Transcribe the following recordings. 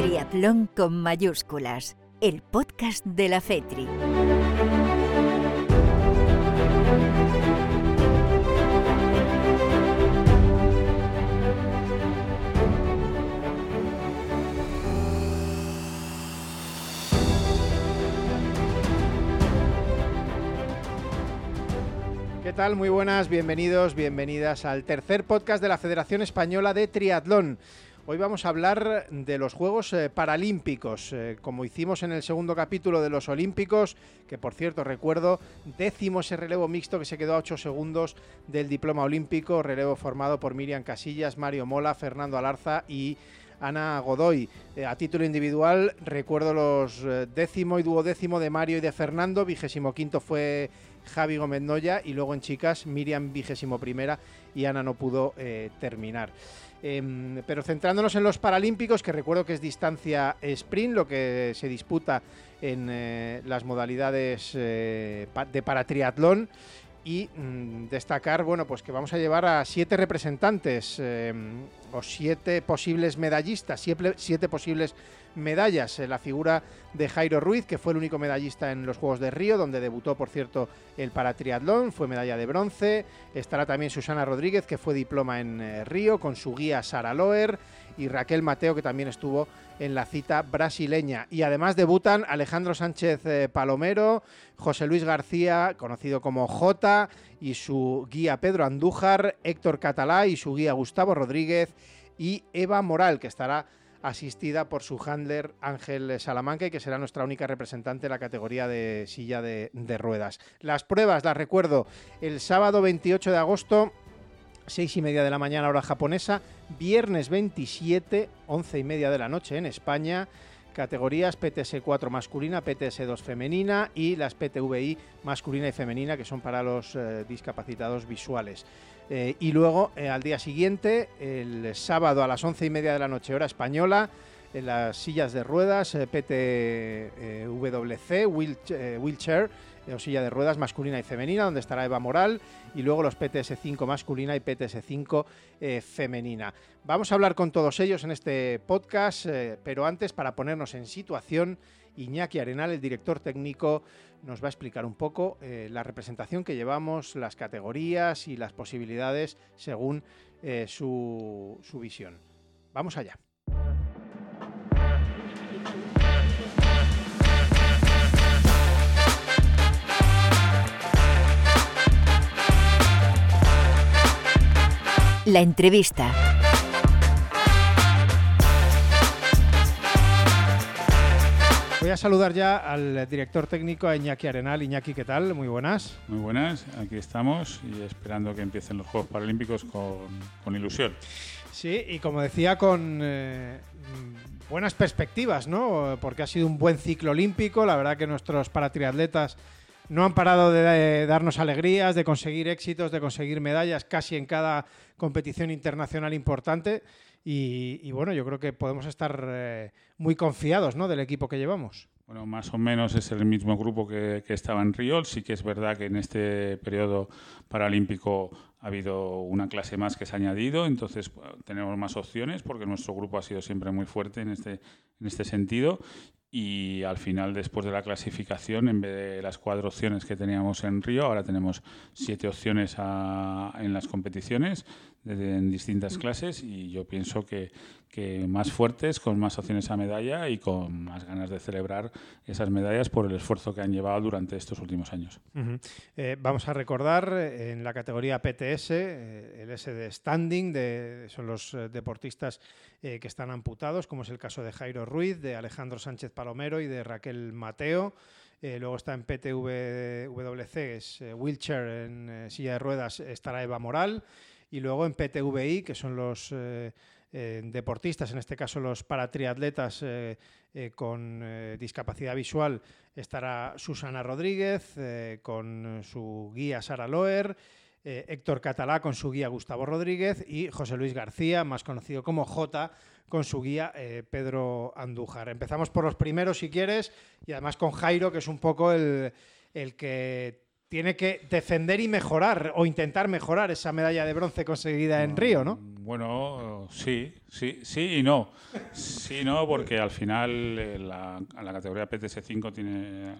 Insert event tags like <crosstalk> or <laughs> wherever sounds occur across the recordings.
Triatlón con mayúsculas, el podcast de la FETRI. ¿Qué tal? Muy buenas, bienvenidos, bienvenidas al tercer podcast de la Federación Española de Triatlón. Hoy vamos a hablar de los Juegos eh, Paralímpicos, eh, como hicimos en el segundo capítulo de los Olímpicos, que por cierto recuerdo, décimo ese relevo mixto que se quedó a 8 segundos del diploma olímpico, relevo formado por Miriam Casillas, Mario Mola, Fernando Alarza y Ana Godoy. Eh, a título individual recuerdo los décimo y duodécimo de Mario y de Fernando, vigésimo quinto fue Javi Gómez Noya y luego en chicas Miriam vigésimo primera y Ana no pudo terminar. Em, pero centrándonos en los Paralímpicos, que recuerdo que es distancia sprint, lo que se disputa en eh, las modalidades eh, de paratriatlón. Y mm, destacar, bueno, pues que vamos a llevar a siete representantes em, o siete posibles medallistas, siete, siete posibles medallas. la figura de Jairo Ruiz, que fue el único medallista en los Juegos de Río, donde debutó, por cierto, el paratriatlón, fue medalla de bronce. Estará también Susana Rodríguez, que fue diploma en eh, Río, con su guía Sara Loer, y Raquel Mateo, que también estuvo en la cita brasileña. Y además debutan Alejandro Sánchez eh, Palomero, José Luis García, conocido como J, y su guía Pedro Andújar, Héctor Catalá y su guía Gustavo Rodríguez, y Eva Moral, que estará asistida por su handler Ángel Salamanca que será nuestra única representante en la categoría de silla de, ruedas. Las pruebas, las recuerdo, el sábado 28 de agosto, 6 y media de la mañana hora japonesa, viernes 27, 11 y media de la noche en España, categorías PTS4 masculina, PTS2 femenina y las PTVI masculina y femenina que son para los eh, discapacitados visuales. Eh, y luego, eh, al día siguiente, el sábado a las once y media de la noche, hora española, en las sillas de ruedas PTWC, wheelchair, silla de ruedas masculina y femenina, donde estará Eva Moral, y luego los PTS5 masculina y PTS5 femenina. Vamos a hablar con todos ellos en este podcast, pero antes, para ponernos en situación, Iñaki Arenal, el director técnico, nos va a explicar un poco eh, la representación que llevamos, las categorías y las posibilidades según eh, su, su visión. Vamos allá. La entrevista. Voy a saludar ya al director técnico, a Iñaki Arenal. Iñaki, ¿qué tal? Muy buenas. Muy buenas, aquí estamos y esperando que empiecen los Juegos Paralímpicos con, ilusión. Sí, y como decía, con eh, buenas perspectivas, ¿no? Porque ha sido un buen ciclo olímpico. La verdad que nuestros paratriatletas no han parado de darnos alegrías, de conseguir éxitos, de conseguir medallas casi en cada competición internacional importante. Y, bueno, yo creo que podemos estar eh, muy confiados ¿no? del equipo que llevamos. Bueno, más o menos es el mismo grupo que, estaba en Río. Sí que es verdad que en este periodo paralímpico ha habido una clase más que se ha añadido, entonces tenemos más opciones porque nuestro grupo ha sido siempre muy fuerte en este, en este sentido y al final, después de la clasificación, en vez de las cuatro opciones que teníamos en Río, ahora tenemos siete opciones en las competiciones en distintas clases y yo pienso que, que, más fuertes, con más opciones a medalla y con más ganas de celebrar esas medallas por el esfuerzo que han llevado durante estos últimos años. Eh, vamos a recordar eh, en la categoría PTS, eh, el S de standing, de, son los deportistas que están amputados, como es el caso de Jairo Ruiz, de Alejandro Sánchez Palomero y de Raquel Mateo. luego está en PTWC, es wheelchair en silla de ruedas, estará Eva Moral y luego en PTVI, que son los eh, eh, deportistas, en este caso los paratriatletas eh, con discapacidad visual, estará Susana Rodríguez con su guía Sara Loer. Héctor Catalá con su guía Gustavo Rodríguez y José Luis García, más conocido como J, con su guía Pedro Andújar. Empezamos por los primeros, si quieres, y además con Jairo, que es un poco el, el que tiene que defender y mejorar o intentar mejorar esa medalla de bronce conseguida en Río, ¿no? Mm, bueno, sí, sí, sí y no. Sí y no, porque al final eh, la, la categoría PTS5 tiene, es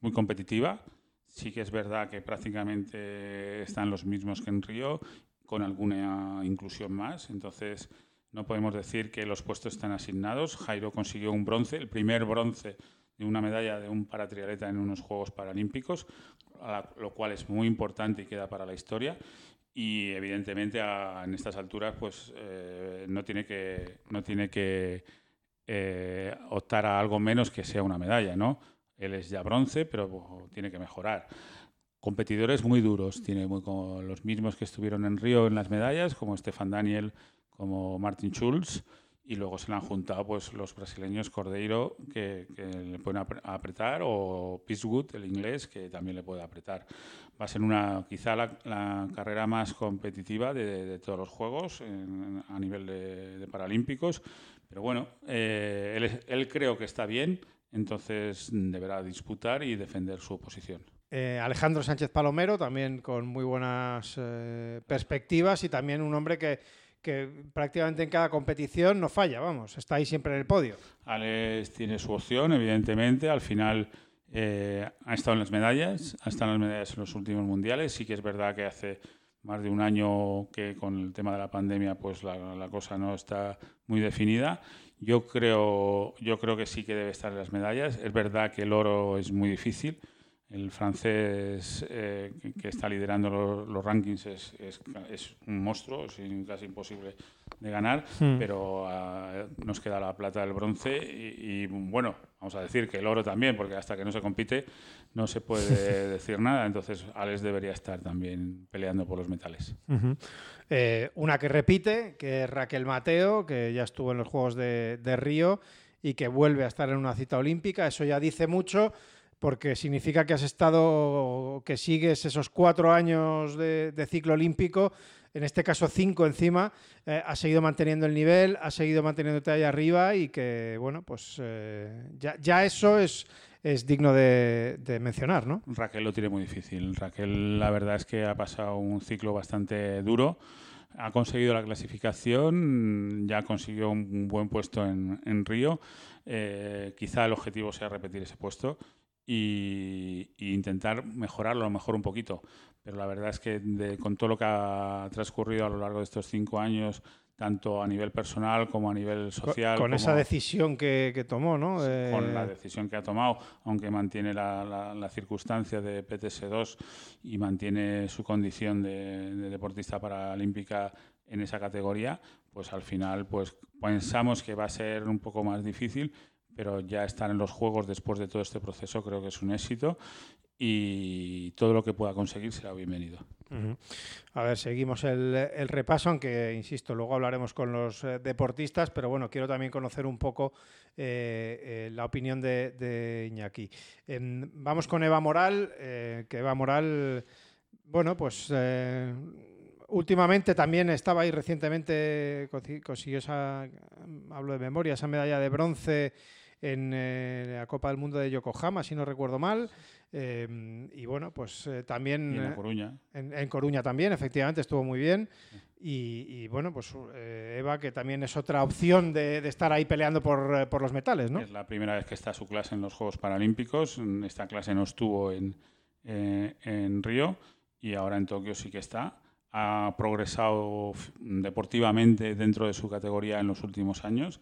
muy competitiva. Sí que es verdad que prácticamente están los mismos que en Río, con alguna inclusión más. Entonces, no podemos decir que los puestos están asignados. Jairo consiguió un bronce, el primer bronce de una medalla de un paratrialeta en unos Juegos Paralímpicos, lo cual es muy importante y queda para la historia. Y evidentemente en estas alturas pues eh, no tiene que, no tiene que eh, optar a algo menos que sea una medalla, ¿no? Él es ya bronce, pero tiene que mejorar. Competidores muy duros, tiene muy, como los mismos que estuvieron en Río en las medallas, como Stefan Daniel, como Martin Schulz y luego se le han juntado pues los brasileños Cordeiro que, le pueden apretar o Piswood el inglés que también le puede apretar. Va a ser una quizá la, carrera más competitiva de, todos los juegos a nivel de, paralímpicos pero bueno eh, él, él, creo que está bien entonces deberá disputar y defender su posición. Eh, Alejandro Sánchez Palomero también con muy buenas eh, perspectivas y también un hombre que que prácticamente en cada competición no falla, vamos, está ahí siempre en el podio. Alex tiene su opción, evidentemente, al final eh, ha estado en las medallas, ha estado en las medallas en los últimos mundiales, sí que es verdad que hace más de un año que con el tema de la pandemia pues la, la cosa no está muy definida. Yo creo, yo creo que sí que debe estar en las medallas. Es verdad que el oro es muy difícil, el francés eh, que está liderando los, rankings es, es, un monstruo, es casi imposible de ganar, hmm. pero ah, nos queda la plata del bronce y, bueno, vamos a decir que el oro también, porque hasta que no se compite no se puede <laughs> decir nada, entonces Alex debería estar también peleando por los metales. Eh, una que repite, que es Raquel Mateo, que ya estuvo en los Juegos de, de Río y que vuelve a estar en una cita olímpica, eso ya dice mucho porque significa que has estado, que sigues esos cuatro años de, ciclo olímpico, en este caso cinco encima, eh, has seguido manteniendo el nivel, has seguido manteniéndote ahí arriba y que, bueno, pues eh, ya, eso es, es digno de, mencionar, ¿no? Raquel lo tiene muy difícil. Raquel, la verdad es que ha pasado un ciclo bastante duro. Ha conseguido la clasificación, ya consiguió un buen puesto en, Río. Eh, quizá el objetivo sea repetir ese puesto y, intentar mejorarlo a lo mejor un poquito. Pero la verdad es que con todo lo que ha transcurrido a lo largo de estos cinco años, tanto a nivel personal como a nivel social. Con, esa decisión que, tomó, ¿no? Con la decisión que ha tomado, aunque mantiene la, la, circunstancia de PTS2 y mantiene su condición de, de, deportista paralímpica en esa categoría, pues al final pues pensamos que va a ser un poco más difícil, pero ya estar en los Juegos después de todo este proceso creo que es un éxito y todo lo que pueda conseguir será bienvenido. A ver, seguimos el, repaso, aunque, insisto, luego hablaremos con los eh, deportistas, pero bueno, quiero también conocer un poco eh, eh, la opinión de, Iñaki. Em, vamos con Eva Moral, que Eva Moral, bueno, pues últimamente también estaba ahí recientemente, consiguió esa, hablo de memoria, esa medalla de bronce en eh, la Copa del Mundo de Yokohama, si no recuerdo mal. Eh, y bueno, pues eh, también... en Coruña. En, Coruña también, efectivamente, estuvo muy bien. Y, bueno, pues Eva, que también es otra opción de, estar ahí peleando por, por, los metales, ¿no? Es la primera vez que está su clase en los Juegos Paralímpicos. Esta clase no estuvo en, en Río y ahora en Tokio sí que está ha progresado deportivamente dentro de su categoría en los últimos años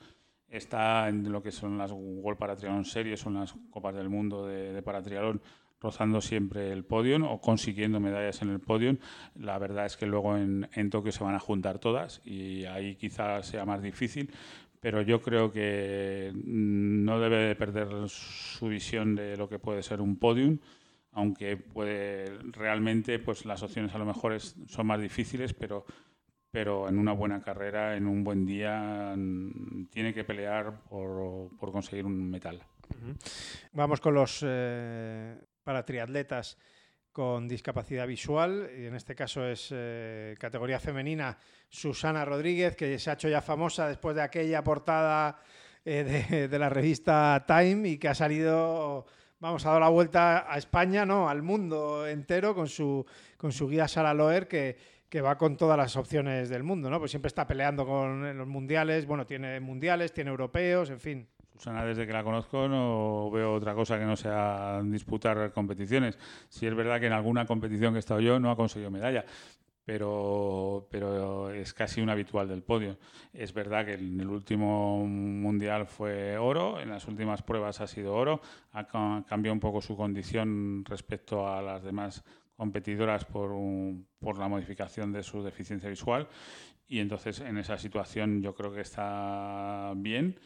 está en lo que son las World Paratriathlon Series, son las Copas del Mundo de, de Paratriatlón, rozando siempre el podio o consiguiendo medallas en el podio. La verdad es que luego en, en Tokio se van a juntar todas y ahí quizás sea más difícil, pero yo creo que no debe perder su visión de lo que puede ser un podium, aunque puede realmente pues las opciones a lo mejor son más difíciles, pero pero en una buena carrera, en un buen día, tiene que pelear por, conseguir un metal. Vamos con los eh, para triatletas con discapacidad visual, y en este caso es eh, categoría femenina Susana Rodríguez, que se ha hecho ya famosa después de aquella portada eh, de, de, la revista Time y que ha salido vamos, ha dado la vuelta a España, ¿no? Al mundo entero con su, con su guía Sara Loer, que, que va con todas las opciones del mundo, ¿no? Pues siempre está peleando con los mundiales, bueno, tiene mundiales, tiene europeos, en fin. Susana, desde que la conozco no veo otra cosa que no sea disputar competiciones. Si es verdad que en alguna competición que he estado yo no ha conseguido medalla, pero, pero es casi un habitual del podio. Es verdad que en el último mundial fue oro, en las últimas pruebas ha sido oro, ha cambiado un poco su condición respecto a las demás competidoras por, por la modificación de su deficiencia visual y entonces en esa situación yo creo que está bien.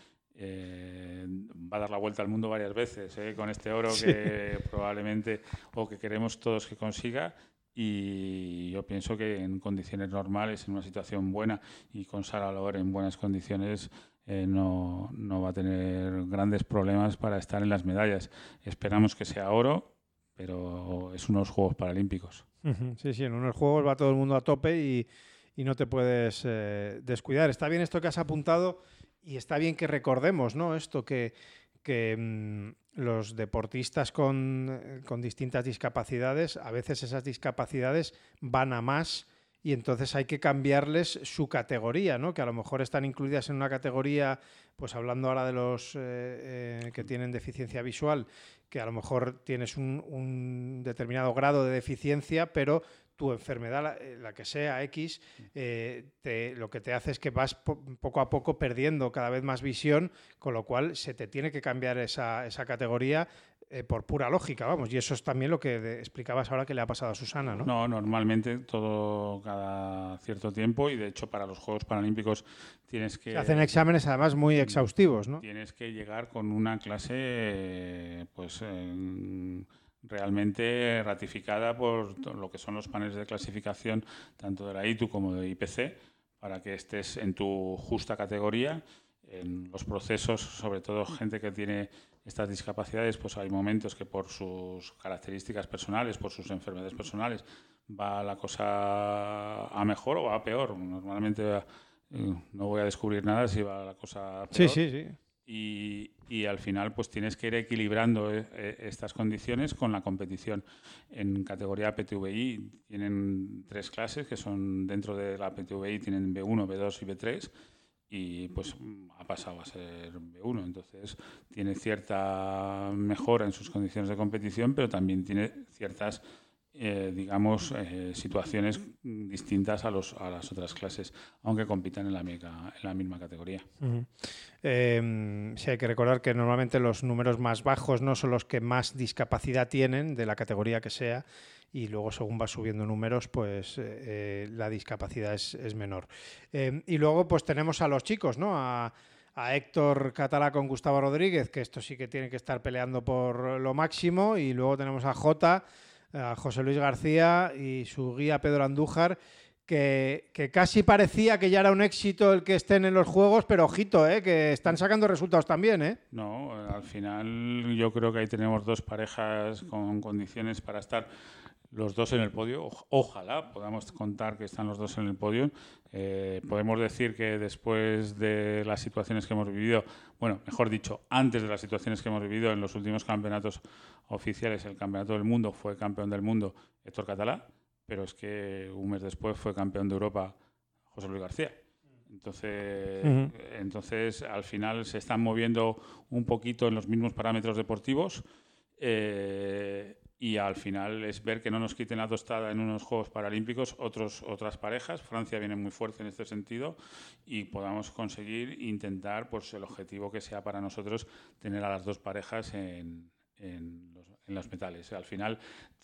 Eh, va a dar la vuelta al mundo varias veces eh, con este oro que <laughs> probablemente o que queremos todos que consiga y yo pienso que en condiciones normales, en una situación buena y con Sara Loer en buenas condiciones, eh, no, no, va a tener grandes problemas para estar en las medallas. Esperamos que sea oro, pero es unos Juegos Paralímpicos. Sí, sí, en unos Juegos va todo el mundo a tope y, y no te puedes eh, descuidar. Está bien esto que has apuntado y está bien que recordemos, ¿no? Esto que, que mm, los deportistas con, eh, con, distintas discapacidades, a veces esas discapacidades van a más y entonces hay que cambiarles su categoría, ¿no? Que a lo mejor están incluidas en una categoría, pues hablando ahora de los eh, que tienen deficiencia visual, que a lo mejor tienes un, determinado grado de deficiencia, pero tu enfermedad, la, que sea X, eh, lo que te hace es que vas poco a poco perdiendo cada vez más visión, con lo cual se te tiene que cambiar esa, esa categoría eh, por pura lógica, vamos. Y eso es también lo que explicabas ahora que le ha pasado a Susana, ¿no? No, normalmente todo cada cierto tiempo y de hecho para los Juegos Paralímpicos tienes que... Se hacen exámenes además muy exhaustivos, ¿no? Tienes que llegar con una clase pues realmente ratificada por lo que son los paneles de clasificación tanto de la ITU como de IPC para que estés en tu justa categoría en los procesos, sobre todo gente que tiene estas discapacidades, pues hay momentos que por sus características personales, por sus enfermedades personales, va la cosa a mejor o a peor. Normalmente eh, no voy a descubrir nada si va la cosa a peor. Sí, sí, sí. Y, y, al final pues tienes que ir equilibrando eh, eh, estas condiciones con la competición. En categoría PTVI tienen tres clases que son dentro de la PTVI tienen B1, B2 y B3 y pues ha pasado a ser B1. Entonces tiene cierta mejora en sus condiciones de competición, pero también tiene ciertas, eh, digamos, eh, situaciones distintas a, los, a las otras clases, aunque compitan en la, en la misma categoría. Em, sí, hay que recordar que normalmente los números más bajos no son los que más discapacidad tienen, de la categoría que sea, y luego según va subiendo números, pues eh, eh, la discapacidad es, menor. Em, y luego pues tenemos a los chicos, ¿no? A, Héctor Catalá con Gustavo Rodríguez, que esto sí que tiene que estar peleando por lo máximo, y luego tenemos a Jota, a José Luis García y su guía Pedro Andújar, que, casi parecía que ya era un éxito el que estén en los juegos, pero ojito, ¿eh? que están sacando resultados también. ¿eh? No, al final yo creo que ahí tenemos dos parejas con condiciones para estar los dos en el podio. ojalá podamos contar que están los dos en el podio. Eh, podemos decir que después de las situaciones que hemos vivido, bueno, mejor dicho, antes de las situaciones que hemos vivido en los últimos campeonatos oficiales, el campeonato del mundo fue campeón del mundo Héctor Catalá, pero es que un mes después fue campeón de Europa José Luis García. Entonces, entonces, al final se están moviendo un poquito en los mismos parámetros deportivos. Eh, y al final es ver que no nos quiten la tostada en unos Juegos Paralímpicos otros, otras parejas. Francia viene muy fuerte en este sentido y podamos conseguir intentar pues, el objetivo que sea para nosotros tener a las dos parejas en, en, los, metales. Al final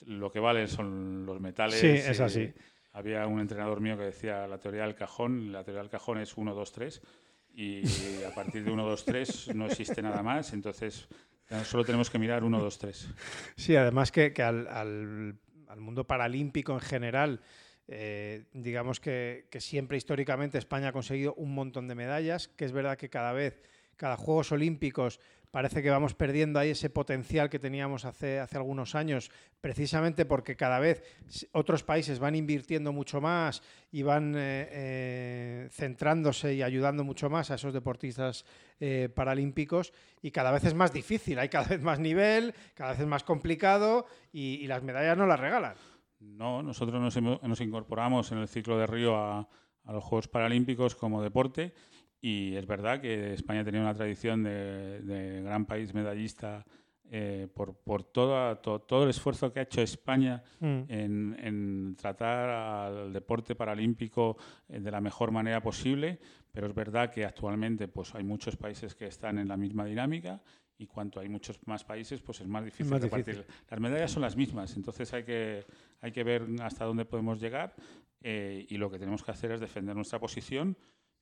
lo que vale son los metales. Sí, es así. Eh, había un entrenador mío que decía la teoría del cajón, la teoría del cajón es 1, 2, 3 y a partir de 1, 2, 3 no existe nada más, entonces Solo tenemos que mirar uno, dos, tres. Sí, además que, al, mundo paralímpico en general, eh, digamos que, siempre históricamente España ha conseguido un montón de medallas, que es verdad que cada vez, cada Juegos Olímpicos parece que vamos perdiendo ahí ese potencial que teníamos hace, hace algunos años, precisamente porque cada vez otros países van invirtiendo mucho más y van eh, eh, centrándose y ayudando mucho más a esos deportistas eh, paralímpicos y cada vez es más difícil, hay cada vez más nivel, cada vez es más complicado y, las medallas no las regalan. No, nosotros nos, incorporamos en el ciclo de Río a, los Juegos Paralímpicos como deporte y es verdad que España tenía una tradición de gran país medallista eh, por, por todo, todo, el esfuerzo que ha hecho España mm. en, tratar al deporte paralímpico eh, de la mejor manera posible, pero es verdad que actualmente pues, hay muchos países que están en la misma dinámica y cuanto hay muchos más países, pues es más difícil, Las medallas son las mismas, entonces hay que, hay que ver hasta dónde podemos llegar eh, y lo que tenemos que hacer es defender nuestra posición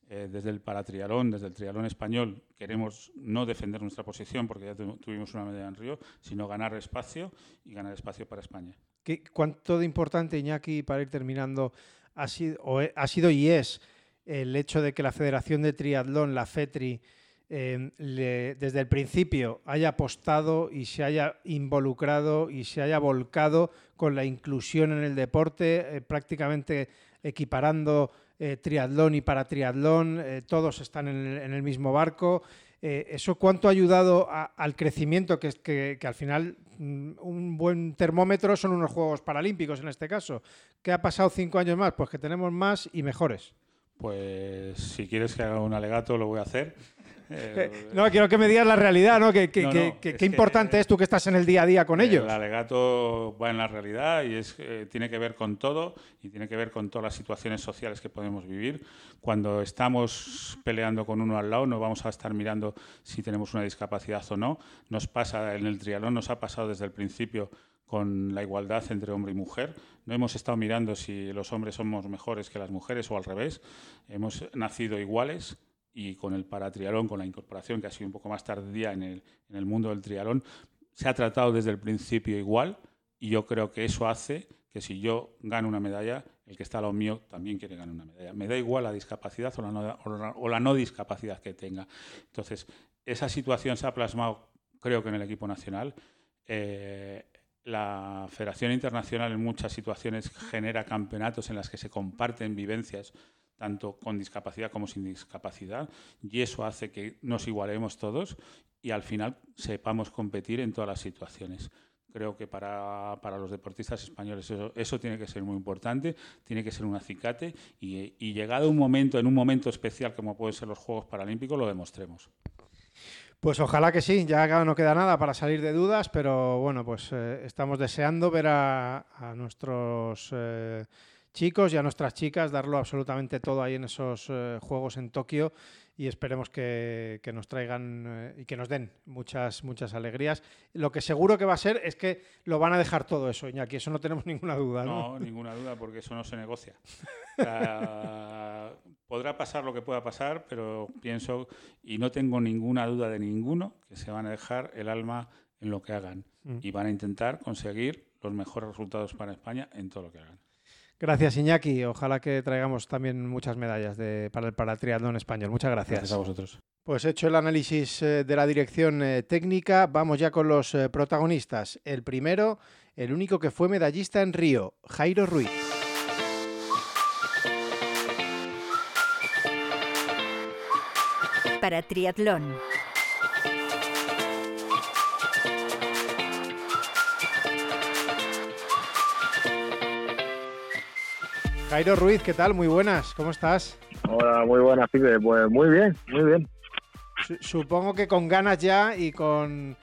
eh, desde el paratrialón, desde el trialón español, queremos no defender nuestra posición porque ya tuvimos una medalla en Río, sino ganar espacio y ganar espacio para España. ¿Qué, ¿Cuánto de importante, Iñaki, para ir terminando, ha sido, ha sido y es el hecho de que la Federación de Triatlón, la FETRI, eh, desde el principio haya apostado y se haya involucrado y se haya volcado con la inclusión en el deporte, eh, prácticamente equiparando eh, triatlón y para triatlón, eh, todos están en el, mismo barco. Eh, ¿Eso cuánto ha ayudado al crecimiento? Que, que, que al final mm, un buen termómetro son unos Juegos Paralímpicos en este caso. ¿Qué ha pasado cinco años más? Pues que tenemos más y mejores. Pues si quieres que haga un alegato lo voy a hacer. <laughs> Eh, no, quiero que me digas la realidad, ¿no? Qué importante es tú que estás en el día a día con ellos. El alegato va en la realidad y es, eh, tiene que ver con todo y tiene que ver con todas las situaciones sociales que podemos vivir. Cuando estamos peleando con uno al lado, no vamos a estar mirando si tenemos una discapacidad o no. Nos pasa en el triatlón, nos ha pasado desde el principio con la igualdad entre hombre y mujer. No hemos estado mirando si los hombres somos mejores que las mujeres o al revés. Hemos nacido iguales y con el paratrialón, con la incorporación que ha sido un poco más tardía en el, en el mundo del trialón, se ha tratado desde el principio igual y yo creo que eso hace que si yo gano una medalla, el que está a lo mío también quiere ganar una medalla. Me da igual la discapacidad o la no, o la no discapacidad que tenga. Entonces, esa situación se ha plasmado, creo que en el equipo nacional. Eh, la Federación Internacional en muchas situaciones genera campeonatos en las que se comparten vivencias tanto con discapacidad como sin discapacidad, y eso hace que nos igualemos todos y al final sepamos competir en todas las situaciones. Creo que para, los deportistas españoles eso, tiene que ser muy importante, tiene que ser un acicate y, llegado un momento, en un momento especial como pueden ser los Juegos Paralímpicos, lo demostremos. Pues ojalá que sí, ya no queda nada para salir de dudas, pero bueno, pues eh, estamos deseando ver a, nuestros eh, chicos y a nuestras chicas, darlo absolutamente todo ahí en esos eh, juegos en Tokio y esperemos que, nos traigan eh, y que nos den muchas, muchas alegrías. Lo que seguro que va a ser es que lo van a dejar todo eso, Iñaki, eso no tenemos <laughs> ninguna duda. No, no ninguna duda, porque eso no se negocia. <laughs> podrá pasar lo que pueda pasar, pero pienso y no tengo ninguna duda de ninguno que se van a dejar el alma en lo que hagan mm. y van a intentar conseguir los mejores resultados para España en todo lo que hagan. Gracias, Iñaki. Ojalá que traigamos también muchas medallas para el paratriatlón español. Muchas gracias. Gracias a vosotros. Pues hecho el análisis eh, de la dirección eh, técnica, vamos ya con los eh, protagonistas. El primero, el único que fue medallista en Río, Jairo Ruiz. Para triatlón. Jairo Ruiz, ¿qué tal? Muy buenas, ¿cómo estás? Hola, muy buenas, Pipe. Pues muy bien, muy bien. Supongo que con ganas ya y con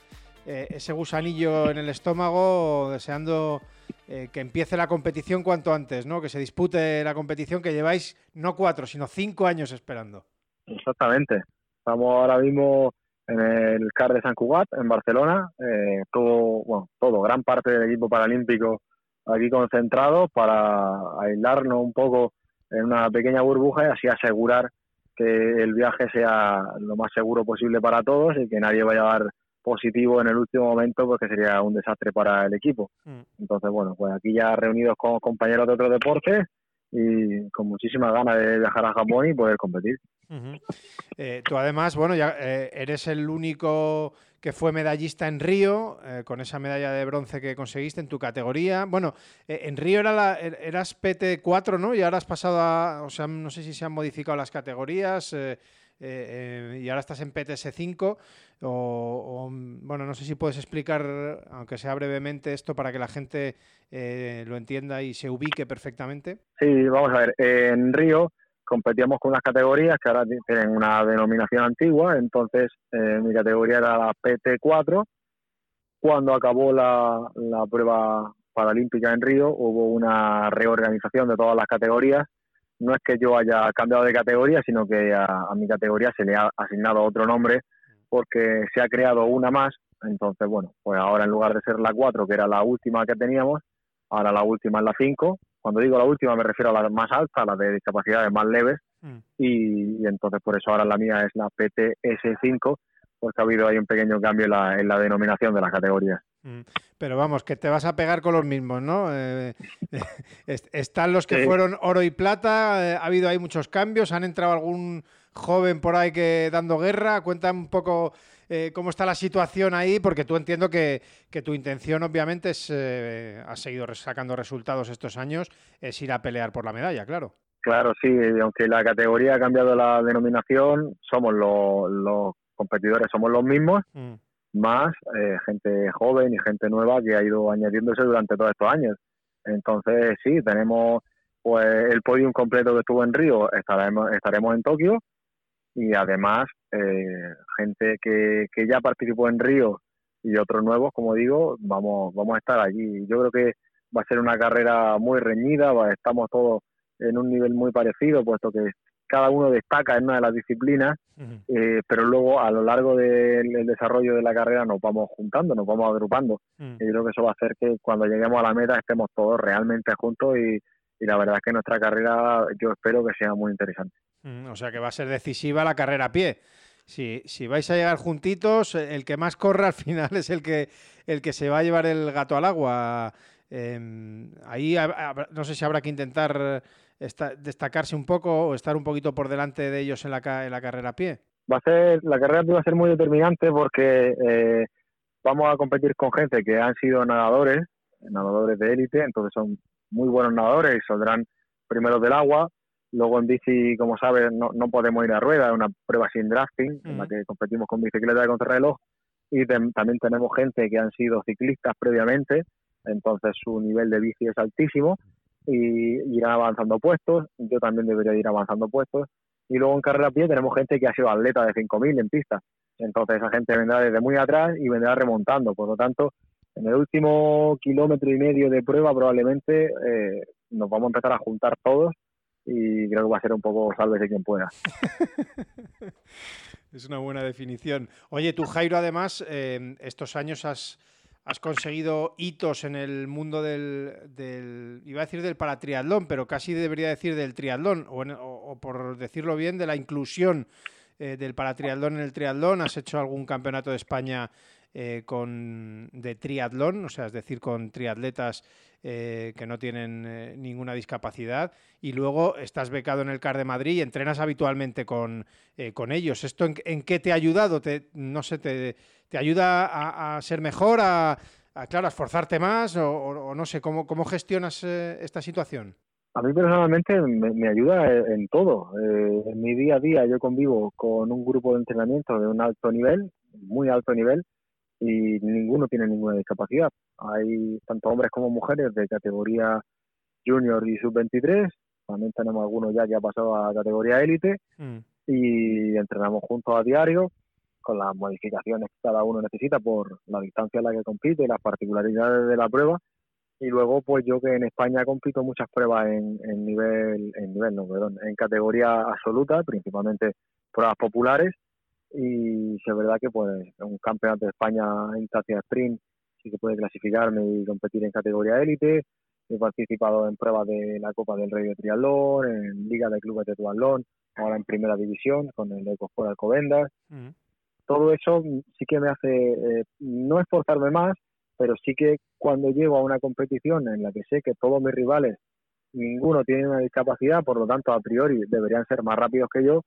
eh, ese gusanillo en el estómago, deseando eh, que empiece la competición cuanto antes, ¿no? Que se dispute la competición que lleváis no cuatro, sino cinco años esperando. Exactamente. Estamos ahora mismo en el CAR de San Cugat, en Barcelona. Eh, todo, bueno, todo, gran parte del equipo paralímpico aquí concentrados para aislarnos un poco en una pequeña burbuja y así asegurar que el viaje sea lo más seguro posible para todos y que nadie vaya a dar positivo en el último momento porque sería un desastre para el equipo. Mm. Entonces, bueno, pues aquí ya reunidos con compañeros de otros deportes y con muchísimas ganas de viajar a Japón y poder competir. Eh, tú además, bueno, ya eh, eres el único que fue medallista en Río, eh, con esa medalla de bronce que conseguiste en tu categoría. Bueno, en Río era la, er, eras PT4, ¿no? Y ahora has pasado a, o sea, no sé si se han modificado las categorías. y ahora estás en PTS5 o, bueno no sé si puedes explicar aunque sea brevemente esto para que la gente lo entienda y se ubique perfectamente sí vamos a ver en Río competíamos con unas categorías que ahora tienen una denominación antigua, entonces eh, mi categoría era la PT4. Cuando acabó la, prueba paralímpica en Río, hubo una reorganización de todas las categorías. No es que yo haya cambiado de categoría, sino que a, mi categoría se le ha asignado otro nombre porque se ha creado una más. Entonces, bueno, pues ahora en lugar de ser la 4, que era la última que teníamos, ahora la última es la 5 cuando digo la última me refiero a la más alta, la de discapacidades más leves, mm. y, entonces por eso ahora la mía es la PTS5, porque ha habido ahí un pequeño cambio en la, en la denominación de las categorías. Mm. Pero vamos, que te vas a pegar con los mismos, ¿no? Eh, <laughs> están los que fueron oro y plata, eh, ha habido ahí muchos cambios, han entrado algún joven por ahí que dando guerra, cuenta un poco eh, cómo está la situación ahí, porque tú entiendo que, tu intención obviamente es, eh, has seguido sacando resultados estos años, es ir a pelear por la medalla, claro. Claro, sí, aunque la categoría ha cambiado la denominación, somos los, competidores, somos los mismos, mm. más eh, gente joven y gente nueva que ha ido añadiéndose durante todos estos años. Entonces, sí, tenemos pues el podium completo que estuvo en Río, estaremos, estaremos en Tokio y además eh, gente que, que ya participó en Río y otros nuevos, como digo, vamos, vamos a estar allí. Yo creo que va a ser una carrera muy reñida, estamos todos en un nivel muy parecido, puesto que cada uno destaca en una de las disciplinas, eh, pero luego a lo largo del desarrollo de la carrera nos vamos juntando, nos vamos agrupando. Y creo que eso va a hacer que cuando lleguemos a la meta estemos todos realmente juntos y, y la verdad es que nuestra carrera yo espero que sea muy interesante. Mm, o sea que va a ser decisiva la carrera a pie. Si, si vais a llegar juntitos, el que más corra al <laughs> final es el que, el que se va a llevar el gato al agua. Em, ahí no sé si habrá que intentar destacarse un poco o estar un poquito por delante de ellos en la, en la carrera a pie. Va a ser, la carrera a pie va a ser muy determinante porque eh, vamos a competir con gente que han sido nadadores, nadadores de élite, entonces son muy buenos nadadores y saldrán primeros del agua. Luego en bici, como sabes, no, no podemos ir a rueda, es una prueba sin drafting, en la que competimos con bicicleta de contrarreloj. Y también tenemos gente que han sido ciclistas previamente, entonces su nivel de bici es altísimo y irán avanzando puestos. Yo también debería ir avanzando puestos. Y luego en carrera a pie tenemos gente que ha sido atleta de 5.000 en pista. Entonces esa gente vendrá desde muy atrás y vendrá remontando. Por lo tanto, en el último kilómetro y medio de prueba probablemente eh, nos vamos a empezar a juntar todos y creo que va a ser un poco de quien pueda. <laughs> es una buena definición. Oye, tú Jairo además, eh, estos años has, has conseguido hitos en el mundo del, iba a decir del paratriatlón, pero casi debería decir del triatlón, o, por decirlo bien, de la inclusión eh, del paratriatlón en el triatlón. Has hecho algún campeonato de España eh, con, de triatlón, o sea, es decir, con triatletas eh, que no tienen eh, ninguna discapacidad, y luego estás becado en el CAR de Madrid y entrenas habitualmente con, con ellos. ¿Esto en, qué te ha ayudado? Te, no sé, te, te ayuda a, ser mejor, a, claro, esforzarte más, o, no sé, ¿cómo, cómo gestionas esta situación? A mí personalmente me, ayuda en todo. en mi día a día yo convivo con un grupo de entrenamiento de un alto nivel, muy alto nivel, y ninguno tiene ninguna discapacidad. Hay tanto hombres como mujeres de categoría junior y sub-23, también tenemos algunos ya que ha pasado a categoría élite mm. y entrenamos juntos a diario con las modificaciones que cada uno necesita por la distancia en la que compite y las particularidades de la prueba. Y luego, pues yo que en España compito muchas pruebas en, en nivel, en nivel, no, perdón, en categoría absoluta, principalmente pruebas populares, y es verdad que pues un campeonato de España en distancia sprint sí que puede clasificarme y competir en categoría élite. He participado en pruebas de la Copa del Rey de Triatlón, en Liga de Clubes de Triatlón, ahora en Primera División con el Ecosport Alcobendas. Todo eso sí que me hace eh, no esforzarme más, pero sí que cuando llego a una competición en la que sé que todos mis rivales, ninguno tiene una discapacidad, por lo tanto a priori deberían ser más rápidos que yo,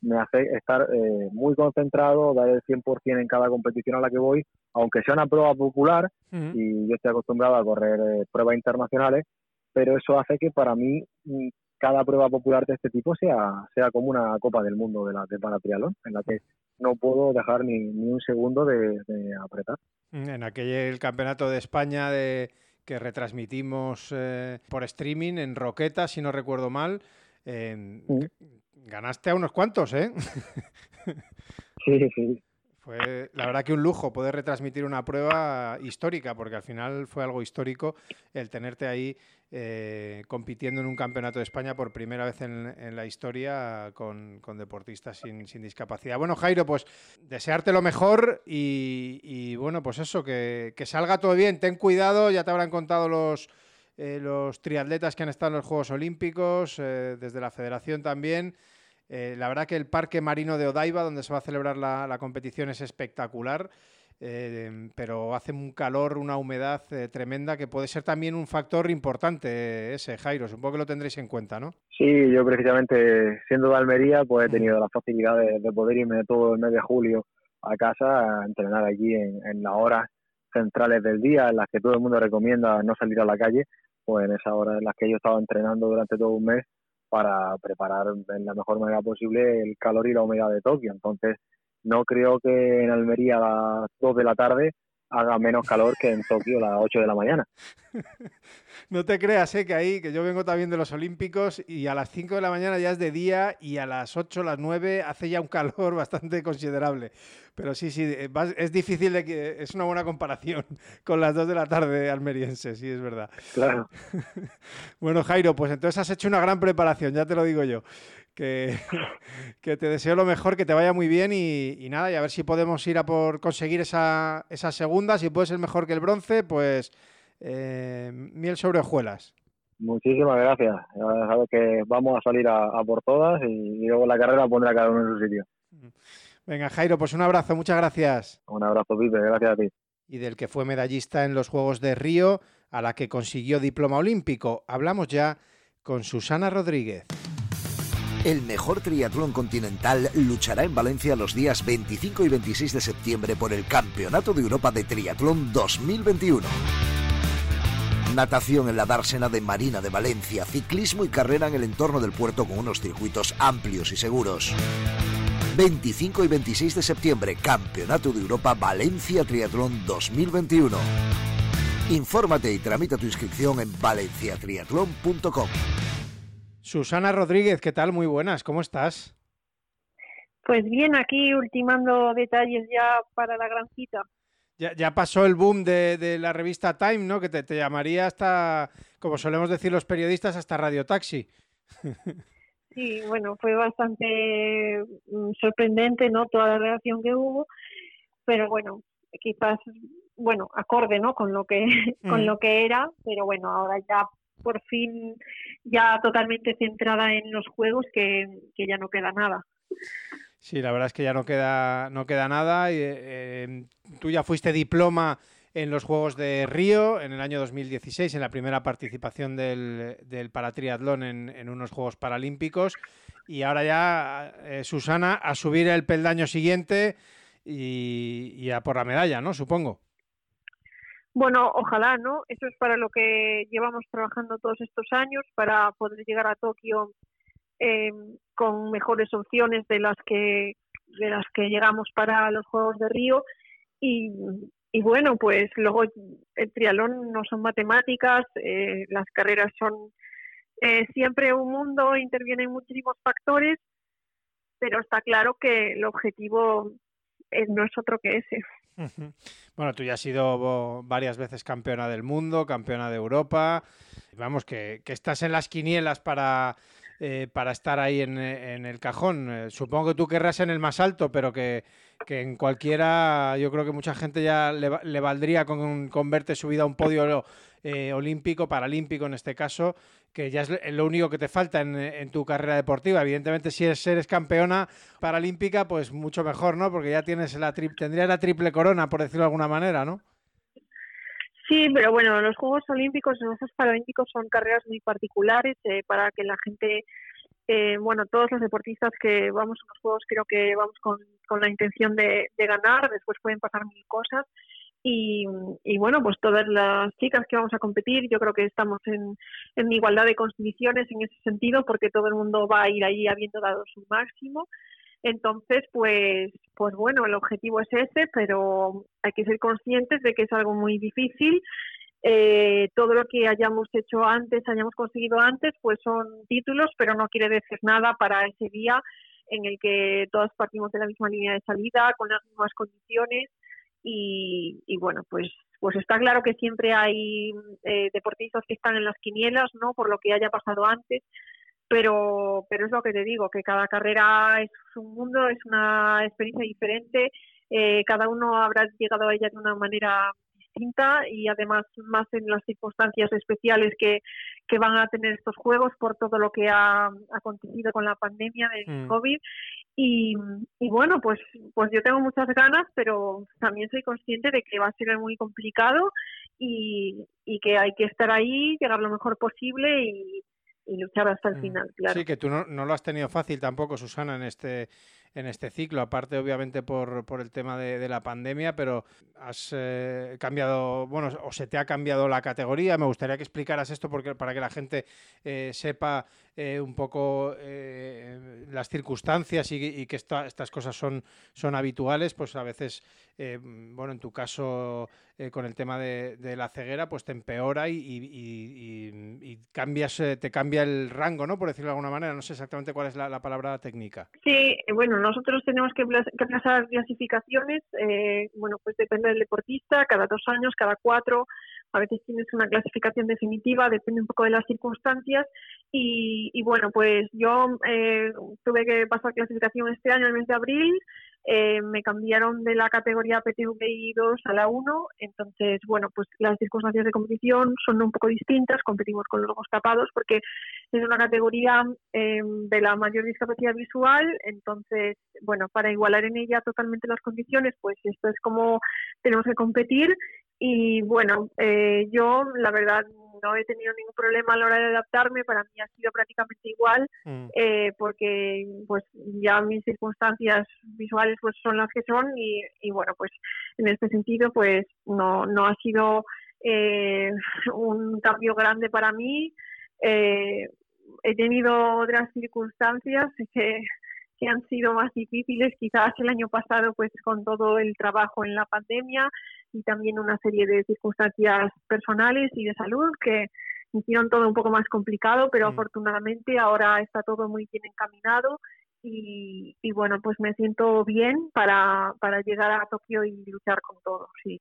me hace estar eh, muy concentrado, dar el 100% en cada competición a la que voy, aunque sea una prueba popular y yo estoy acostumbrado a correr eh, pruebas internacionales, pero eso hace que para mí mm, cada prueba popular de este tipo sea, sea como una Copa del Mundo de la de triatlón, en la que no puedo dejar ni, ni un segundo de, apretar. En aquel campeonato de España de que retransmitimos eh, por streaming en Roqueta, si no recuerdo mal, ganaste a unos cuantos, ¿eh? sí, sí. Fue la verdad que un lujo poder retransmitir una prueba histórica, porque al final fue algo histórico el tenerte ahí eh, compitiendo en un campeonato de España por primera vez en, la historia con, deportistas sin, discapacidad. Bueno, Jairo, pues desearte lo mejor y, bueno, pues eso, que, salga todo bien. Ten cuidado, ya te habrán contado los, eh, los triatletas que han estado en los Juegos Olímpicos, eh, desde la federación también. Eh, la verdad que el Parque Marino de Odaiba, donde se va a celebrar la, competición, es espectacular, eh, pero hace un calor, una humedad eh, tremenda que puede ser también un factor importante ese, Jairo. Supongo que lo tendréis en cuenta, ¿no? Sí, yo precisamente siendo de Almería, pues he tenido la facilidad de, poder irme todo el mes de julio a casa a entrenar allí en, en las horas centrales del día, en las que todo el mundo recomienda no salir a la calle, pues en esas horas en las que yo estaba entrenando durante todo un mes para preparar en la mejor manera posible el calor y la humedad de Tokio. Entonces, no creo que en Almería a las 2 de la tarde haga menos calor que en Tokio a las 8 de la mañana. <laughs> No te creas, ¿eh? que ahí, que yo vengo también de los Olímpicos y a las 5 de la mañana ya es de día y a las 8, las 9 hace ya un calor <laughs> bastante considerable. Pero sí, sí, eh, es difícil de que es una buena comparación <laughs> con las 2 de la tarde almeriense, sí, es verdad. Claro. bueno, Jairo, pues entonces has hecho una gran preparación, ya te lo digo yo. Que, <laughs> que, te deseo lo mejor, que te vaya muy bien y, nada, y a ver si podemos ir a por conseguir esa, esa segunda, si puede ser mejor que el bronce, pues eh, miel sobre hojuelas. Muchísimas gracias. Ya que vamos a salir a, por todas y, luego la carrera pondrá cada uno en su sitio. Venga, Jairo, pues un abrazo, muchas gracias. Un abrazo, Pipe, gracias a ti. Y del que fue medallista en los Juegos de Río, a la que consiguió diploma olímpico. Hablamos ya con Susana Rodríguez. El mejor triatlón continental luchará en Valencia los días 25 y 26 de septiembre por el Campeonato de Europa de Triatlón 2021 natación en la dársena de Marina de Valencia, ciclismo y carrera en el entorno del puerto con unos circuitos amplios y seguros. 25 y 26 de septiembre, Campeonato de Europa Valencia Triatlón 2021. Infórmate y tramita tu inscripción en valenciatriatlón.com. Susana Rodríguez, ¿qué tal? Muy buenas, ¿cómo estás? Pues bien, aquí ultimando detalles ya para la gran cita. Ya, pasó el boom de, la revista Time, ¿no? Que te, llamaría hasta, como solemos decir los periodistas, hasta Radio Taxi. <laughs> Sí, bueno, fue bastante mm, sorprendente, ¿no? Toda la reacción que hubo, pero bueno, quizás, bueno, acorde, ¿no? Con lo que, <laughs> con mm. lo que era, pero bueno, ahora ya por fin, ya totalmente centrada en los juegos, que, que ya no queda nada. Sí, la verdad es que ya no queda, no queda nada. Eh, tú ya fuiste diploma en los Juegos de Río en el año 2016, en la primera participación del, del paratriatlón en, unos Juegos Paralímpicos. Y ahora ya, eh, Susana, a subir el peldaño siguiente y, a por la medalla, ¿no? Supongo. Bueno, ojalá, ¿no? Eso es para lo que llevamos trabajando todos estos años, para poder llegar a Tokio eh, con mejores opciones de las que de las que llegamos para los Juegos de Río y, bueno pues luego el triatlón no son matemáticas eh, las carreras son eh, siempre un mundo intervienen muchísimos factores pero está claro que el objetivo no es otro que ese bueno, tú ya has sido varias veces campeona del mundo, campeona de Europa. Vamos, que, estás en las quinielas para eh, para estar ahí en, en el cajón. Eh, supongo que tú querrás en el más alto, pero que, que en cualquiera, yo creo que mucha gente ya le, le valdría con, con, verte subida a un podio eh, olímpico, paralímpico en este caso, que ya es lo único que te falta en, en tu carrera deportiva. Evidentemente, si eres, campeona paralímpica, pues mucho mejor, ¿no? Porque ya tienes la tendrías la triple corona, por decirlo de alguna manera, ¿no? Sí, pero bueno, los Juegos Olímpicos y los Juegos Paralímpicos son carreras muy particulares eh, para que la gente eh, bueno, todos los deportistas que vamos a los Juegos creo que vamos con, con la intención de, ganar, después pueden pasar mil cosas. Y, y, bueno, pues todas las chicas que vamos a competir, yo creo que estamos en, igualdad de condiciones en ese sentido, porque todo el mundo va a ir ahí habiendo dado su máximo. Entonces, pues, pues bueno, el objetivo es ese, pero hay que ser conscientes de que es algo muy difícil eh, todo lo que hayamos hecho antes, hayamos conseguido antes, pues son títulos, pero no quiere decir nada para ese día en el que todos partimos de la misma línea de salida, con las mismas condiciones y, bueno, pues pues está claro que siempre hay eh, deportistas que están en las quinielas, ¿no? Por lo que haya pasado antes, pero pero es lo que te digo, que cada carrera es un mundo, es una experiencia diferente, eh, cada uno habrá llegado a ella de una manera y además más en las circunstancias especiales que, que van a tener estos juegos por todo lo que ha acontecido con la pandemia del mm. COVID. Y, y, bueno, pues, pues yo tengo muchas ganas, pero también soy consciente de que va a ser muy complicado y, y que hay que estar ahí, llegar lo mejor posible y, y luchar hasta el mm. final, claro. Sí, que tú no, no, lo has tenido fácil tampoco, Susana, en este en este ciclo, aparte obviamente por, por el tema de, la pandemia, pero has eh, cambiado, bueno, o se te ha cambiado la categoría. Me gustaría que explicaras esto porque, para que la gente eh, sepa eh, un poco eh, las circunstancias y, que esta, estas cosas son, son habituales, pues a veces, eh, bueno, en tu caso con el tema de, la ceguera, pues te empeora y, y, cambias, te cambia el rango, ¿no? Por decirlo de alguna manera, no sé exactamente cuál es la, la palabra técnica. Sí, bueno, nosotros tenemos que, que pasar clasificaciones, bueno, pues depende del deportista, cada dos años, cada cuatro, a veces tienes una clasificación definitiva, depende un poco de las circunstancias. Y, bueno, pues yo eh, tuve que pasar clasificación este año, el mes de abril, eh, me cambiaron de la categoría PTVI 2 a la 1, entonces, bueno, pues las circunstancias de competición son un poco distintas, competimos con los ojos tapados porque es una categoría eh, de la mayor discapacidad visual, entonces, bueno, para igualar en ella totalmente las condiciones, pues esto es como tenemos que competir y bueno, eh, yo la verdad no he tenido ningún problema a la hora de adaptarme, para mí ha sido prácticamente igual, mm. eh, porque pues ya mis circunstancias visuales pues son las que son y, y bueno, pues en este sentido pues no, no ha sido eh, <laughs> un cambio grande para mí. Eh, he tenido otras circunstancias <laughs> que, que han sido más difíciles, quizás el año pasado pues con todo el trabajo en la pandemia, y también una serie de circunstancias personales y de salud que hicieron todo un poco más complicado, pero mm. afortunadamente ahora está todo muy bien encaminado y, y, bueno, pues me siento bien para, para llegar a Tokio y luchar con todo, sí.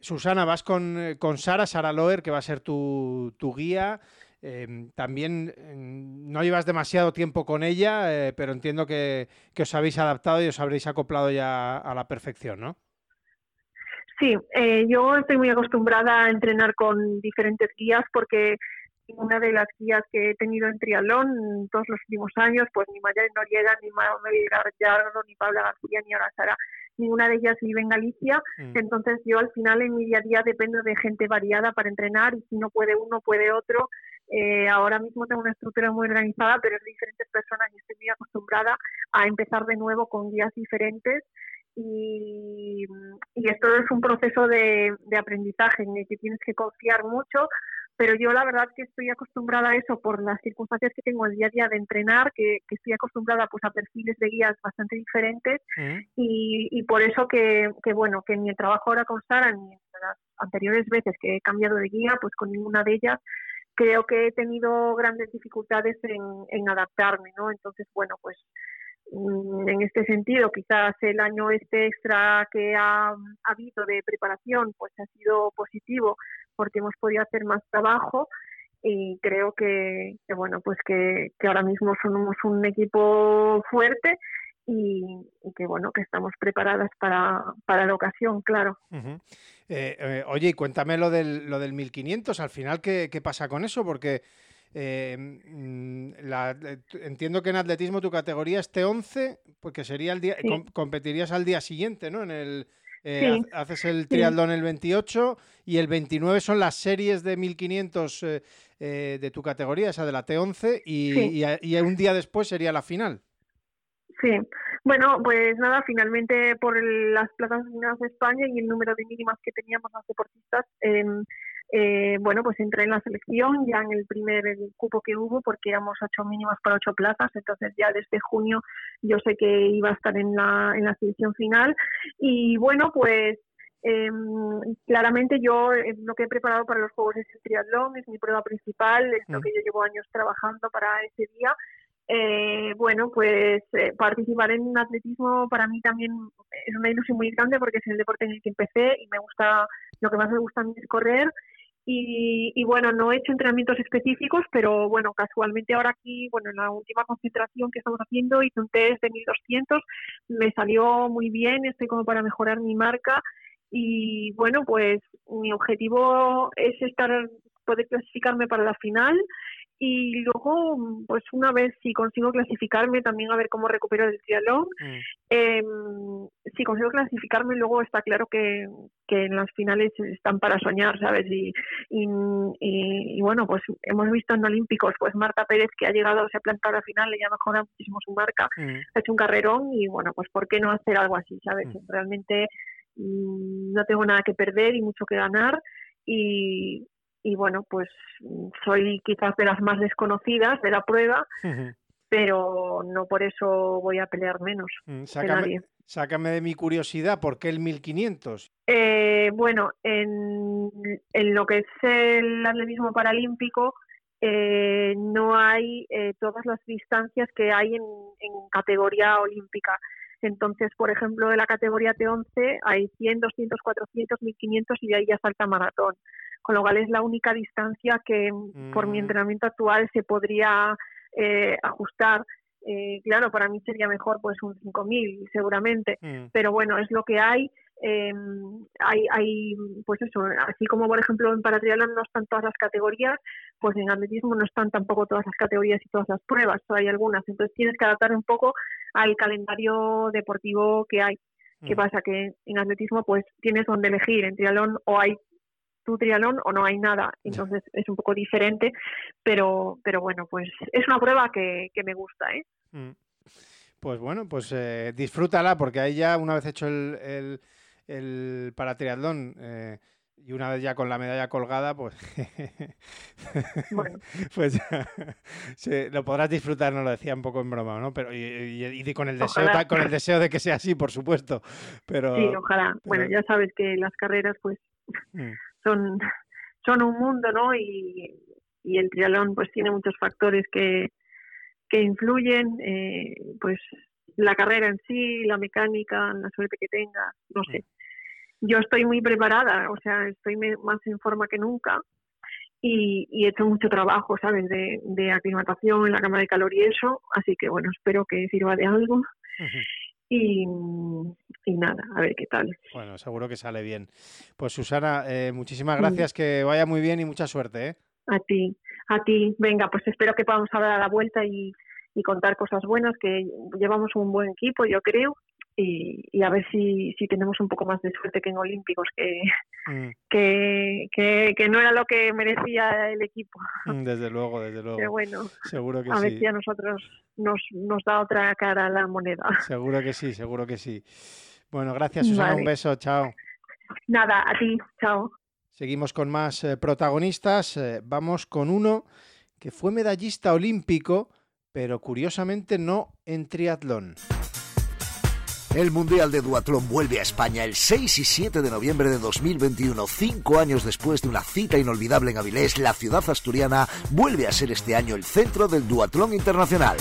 Susana, vas con, eh, con Sara, Sara Loer, que va a ser tu, tu guía. Eh, también mm, no llevas demasiado tiempo con ella, eh, pero entiendo que, que, os habéis adaptado y os habréis acoplado ya a la perfección, ¿no? Sí, eh, yo estoy muy acostumbrada a entrenar con diferentes guías porque una de las guías que he tenido en triatlón todos los últimos años, pues ni Maya Noriega, ni Manuel Gallardo, ni Paula García, ni ahora Sara, ninguna de ellas vive en Galicia. Mm. Entonces yo al final en mi día a día dependo de gente variada para entrenar y si no puede uno, puede otro. Eh, ahora mismo tengo una estructura muy organizada, pero es de diferentes personas y estoy muy acostumbrada a empezar de nuevo con guías diferentes y, y esto es un proceso de, de, aprendizaje en el que tienes que confiar mucho, pero yo la verdad que estoy acostumbrada a eso por las circunstancias que tengo el día a día de entrenar, que, que estoy acostumbrada pues a perfiles de guías bastante diferentes mm. y, y, por eso que, que, bueno, que ni el trabajo ahora con Sara ni en las anteriores veces que he cambiado de guía, pues con ninguna de ellas creo que he tenido grandes dificultades en, en adaptarme, ¿no? Entonces, bueno, pues Mm, en este sentido, quizás el año este extra que ha, habido de preparación pues ha sido positivo porque hemos podido hacer más trabajo y creo que, que bueno pues que, ahora mismo somos un equipo fuerte y, que bueno que estamos preparadas para, para la ocasión claro. Eh, eh, oye y cuéntame lo del lo del 1500 al final qué, qué pasa con eso porque eh, mm, la, eh, entiendo que en atletismo tu categoría es T11, porque sería el día, sí. com, competirías al día siguiente, ¿no? En el, Eh, haces el triatlón el 28 y el 29 son las series de 1500 eh, eh, de tu categoría, esa de la T11, y, y, un día después sería la final. Sí, bueno, pues nada, finalmente por las plazas de España y el número de mínimas que teníamos los deportistas, em, eh, bueno, pues entré en la selección ya en el primer cupo que hubo porque éramos ocho mínimas para ocho plazas, entonces ya desde junio yo sé que iba a estar en la, en la selección final y bueno, pues eh, claramente yo eh, lo que he preparado para los Juegos es el triatlón, es mi prueba principal, es lo que yo llevo años trabajando para ese día. Eh, bueno, pues eh, participar en atletismo para mí también es una ilusión muy grande porque es el deporte en el que empecé y me gusta, lo que más me gusta es correr. Y, bueno, no he hecho entrenamientos específicos, pero bueno, casualmente ahora aquí, bueno, en la última concentración que estamos haciendo hice un test de 1200, me salió muy bien, estoy como para mejorar mi marca. Y bueno, pues mi objetivo es estar poder clasificarme para la final y luego pues una vez si consigo clasificarme también a ver cómo recupero el triatlón mm. em, si consigo clasificarme luego está claro que, que en las finales están para soñar sabes y, y, bueno pues hemos visto en olímpicos pues Marta Pérez que ha llegado se ha plantado a la final y ha mejorado muchísimo su marca mm. ha hecho un carrerón y bueno pues por qué no hacer algo así sabes mm. realmente no tengo nada que perder y mucho que ganar y, y bueno, pues soy quizás de las más desconocidas de la prueba, pero no por eso voy a pelear menos mm, sácame, Sácame de mi curiosidad, ¿por qué el 1500? Eh, bueno, en, en, lo que es el atletismo paralímpico eh, no hay eh, todas las distancias que hay en, en categoría olímpica. Entonces, por ejemplo, de la categoría T11 hay 100, 200, 400, 1500 y de ahí ya salta maratón con lo cual es la única distancia que por mi mm. entrenamiento actual se podría eh, ajustar. Eh, claro, para mí sería mejor pues un 5000 seguramente, mm. pero bueno, es lo que hay. Eh, hay, hay, pues eso, así como por ejemplo en paratriatlón no están todas las categorías, pues en atletismo no están tampoco todas las categorías y todas las pruebas, hay algunas, entonces tienes que adaptar un poco al calendario deportivo que hay. ¿Qué mm. pasa? Que en atletismo pues tienes donde elegir, en triatlón o hay tu triatlón o no hay nada. Entonces es un poco diferente, pero, pero bueno, pues es una prueba que, me gusta. ¿eh? Mm. Pues bueno, pues eh, disfrútala porque ahí ya una vez hecho el, el, el para triatlón eh, y una vez ya con la medalla colgada, pues, bueno. <laughs> pues lo podrás disfrutar, no lo decía un poco en broma, ¿no? Pero y, con el deseo con el deseo de que sea así, por supuesto. Pero, sí, ojalá. Bueno, ya sabes que las carreras, pues mm son, son un mundo, ¿no? Y, y el triatlón pues tiene muchos factores que, que influyen, eh, pues la carrera en sí, la mecánica, la suerte que tenga, no sé. Yo estoy muy preparada, o sea, estoy más en forma que nunca y, y he hecho mucho trabajo, ¿sabes? De, de aclimatación en la cámara de calor y eso, así que bueno, espero que sirva de algo. Y, nada, a ver qué tal. Bueno, seguro que sale bien. Pues Susana, eh, muchísimas gracias, que vaya muy bien y mucha suerte. ¿eh? A ti, a ti. Venga, pues espero que podamos dar la vuelta y, y contar cosas buenas, que llevamos un buen equipo, yo creo, y, a ver si, si tenemos un poco más de suerte que en Olímpicos, que, mm. que, que, no era lo que merecía el equipo. Mm, desde luego, desde luego. Pero bueno, seguro que a ver si a nosotros nos, nos da otra cara a la moneda. Seguro que sí, seguro que sí. Bueno, gracias Susana, un beso, chao. Nada, a ti, chao. Seguimos con más eh, protagonistas. Eh, vamos con uno que fue medallista olímpico, pero curiosamente no en triatlón. El Mundial de Duatlón vuelve a España el 6 y 7 de noviembre de 2021. Cinco años después de una cita inolvidable en Avilés, la ciudad asturiana vuelve a ser este año el centro del Duatlón Internacional.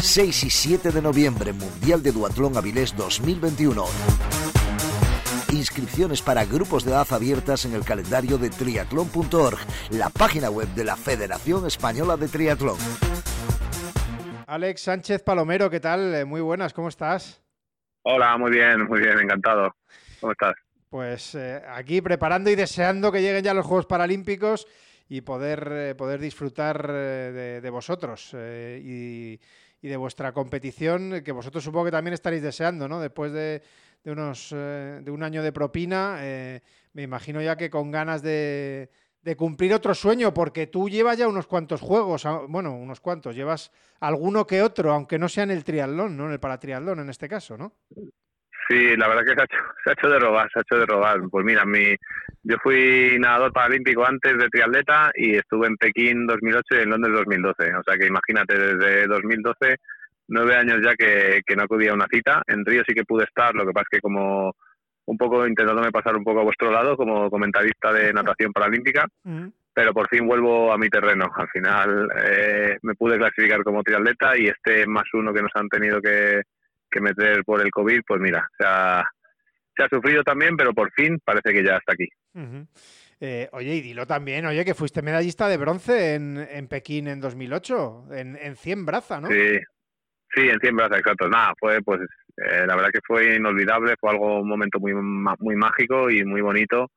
6 y 7 de noviembre, Mundial de Duatlón Avilés 2021. Inscripciones para grupos de edad abiertas en el calendario de triatlón.org, la página web de la Federación Española de Triatlón. Alex Sánchez Palomero, ¿qué tal? Eh, muy buenas, ¿cómo estás? Hola, muy bien, muy bien, encantado. ¿Cómo estás? Pues eh, aquí preparando y deseando que lleguen ya los Juegos Paralímpicos y poder, eh, poder disfrutar de, vosotros y, y de vuestra competición, que vosotros supongo que también estaréis deseando, ¿no? Después de, de unos eh, de un año de propina, eh, me imagino ya que con ganas de, de, cumplir otro sueño, porque tú llevas ya unos cuantos juegos, bueno, unos cuantos, llevas alguno que otro, aunque no sea en el triatlón, ¿no? En el paratriatlón en este caso, ¿no? Sí, la verdad que se ha, hecho, <laughs> se ha hecho de robar, se ha hecho de robar. Pues mira, mi, yo fui nadador paralímpico antes de triatleta y estuve en Pekín 2008 y en Londres 2012. O sea que imagínate, desde 2012, nueve años ya que, no acudía a una cita. En Río sí que pude estar, lo que pasa es que como un poco intentándome pasar un poco a vuestro lado como comentarista de natación paralímpica, pero por fin vuelvo a mi terreno. Al final eh, me pude clasificar como triatleta y este más uno que nos han tenido que que meter por el COVID, pues mira, se ha, se ha sufrido también, pero por fin parece que ya está aquí. Eh, oye, y dilo también, oye, que fuiste medallista de bronce en, en Pekín en 2008, en, en 100 braza, ¿no? Sí, sí, en 100 braza, exacto. Nada, fue, pues, eh, la verdad que fue inolvidable, fue algo, un momento muy, muy mágico y muy bonito.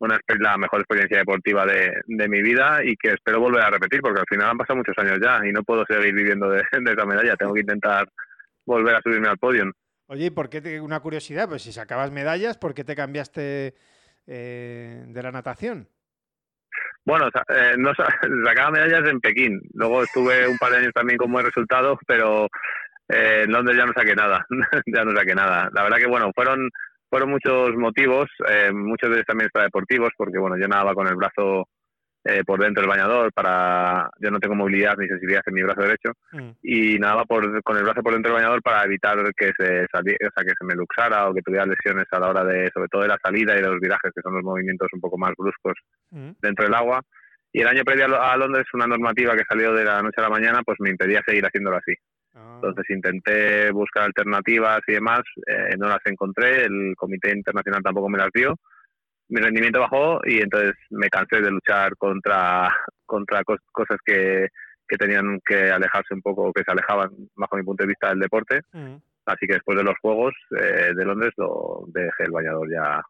Una, la mejor experiencia deportiva de, de, mi vida y que espero volver a repetir, porque al final han pasado muchos años ya y no puedo seguir viviendo de, de esa medalla. Tengo que intentar volver a subirme al podio. Oye, ¿y por qué te, una curiosidad? Pues si sacabas medallas, ¿por qué te cambiaste eh, de la natación? Bueno, eh, no <laughs> sacaba medallas en Pekín. Luego estuve un par de años también con buen resultado, pero eh, en Londres ya no saqué nada. <laughs> ya no saqué nada. La verdad que bueno, fueron fueron muchos motivos, eh, muchos de ellos también para deportivos, porque bueno, yo nadaba con el brazo eh, por dentro del bañador para yo no tengo movilidad ni sensibilidad en mi brazo derecho mm. y nada por, con el brazo por dentro del bañador para evitar que se saliera, o sea, que se me luxara o que tuviera lesiones a la hora de sobre todo de la salida y de los virajes que son los movimientos un poco más bruscos mm. dentro del agua y el año previo a Londres una normativa que salió de la noche a la mañana pues me impedía seguir haciéndolo así ah. entonces intenté buscar alternativas y demás eh, no las encontré el comité internacional tampoco me las dio mi rendimiento bajó y entonces me cansé de luchar contra, contra cosas que, que tenían que alejarse un poco, que se alejaban, bajo mi punto de vista, del deporte. Mm. Así que después de los Juegos eh, de Londres lo dejé el bañador ya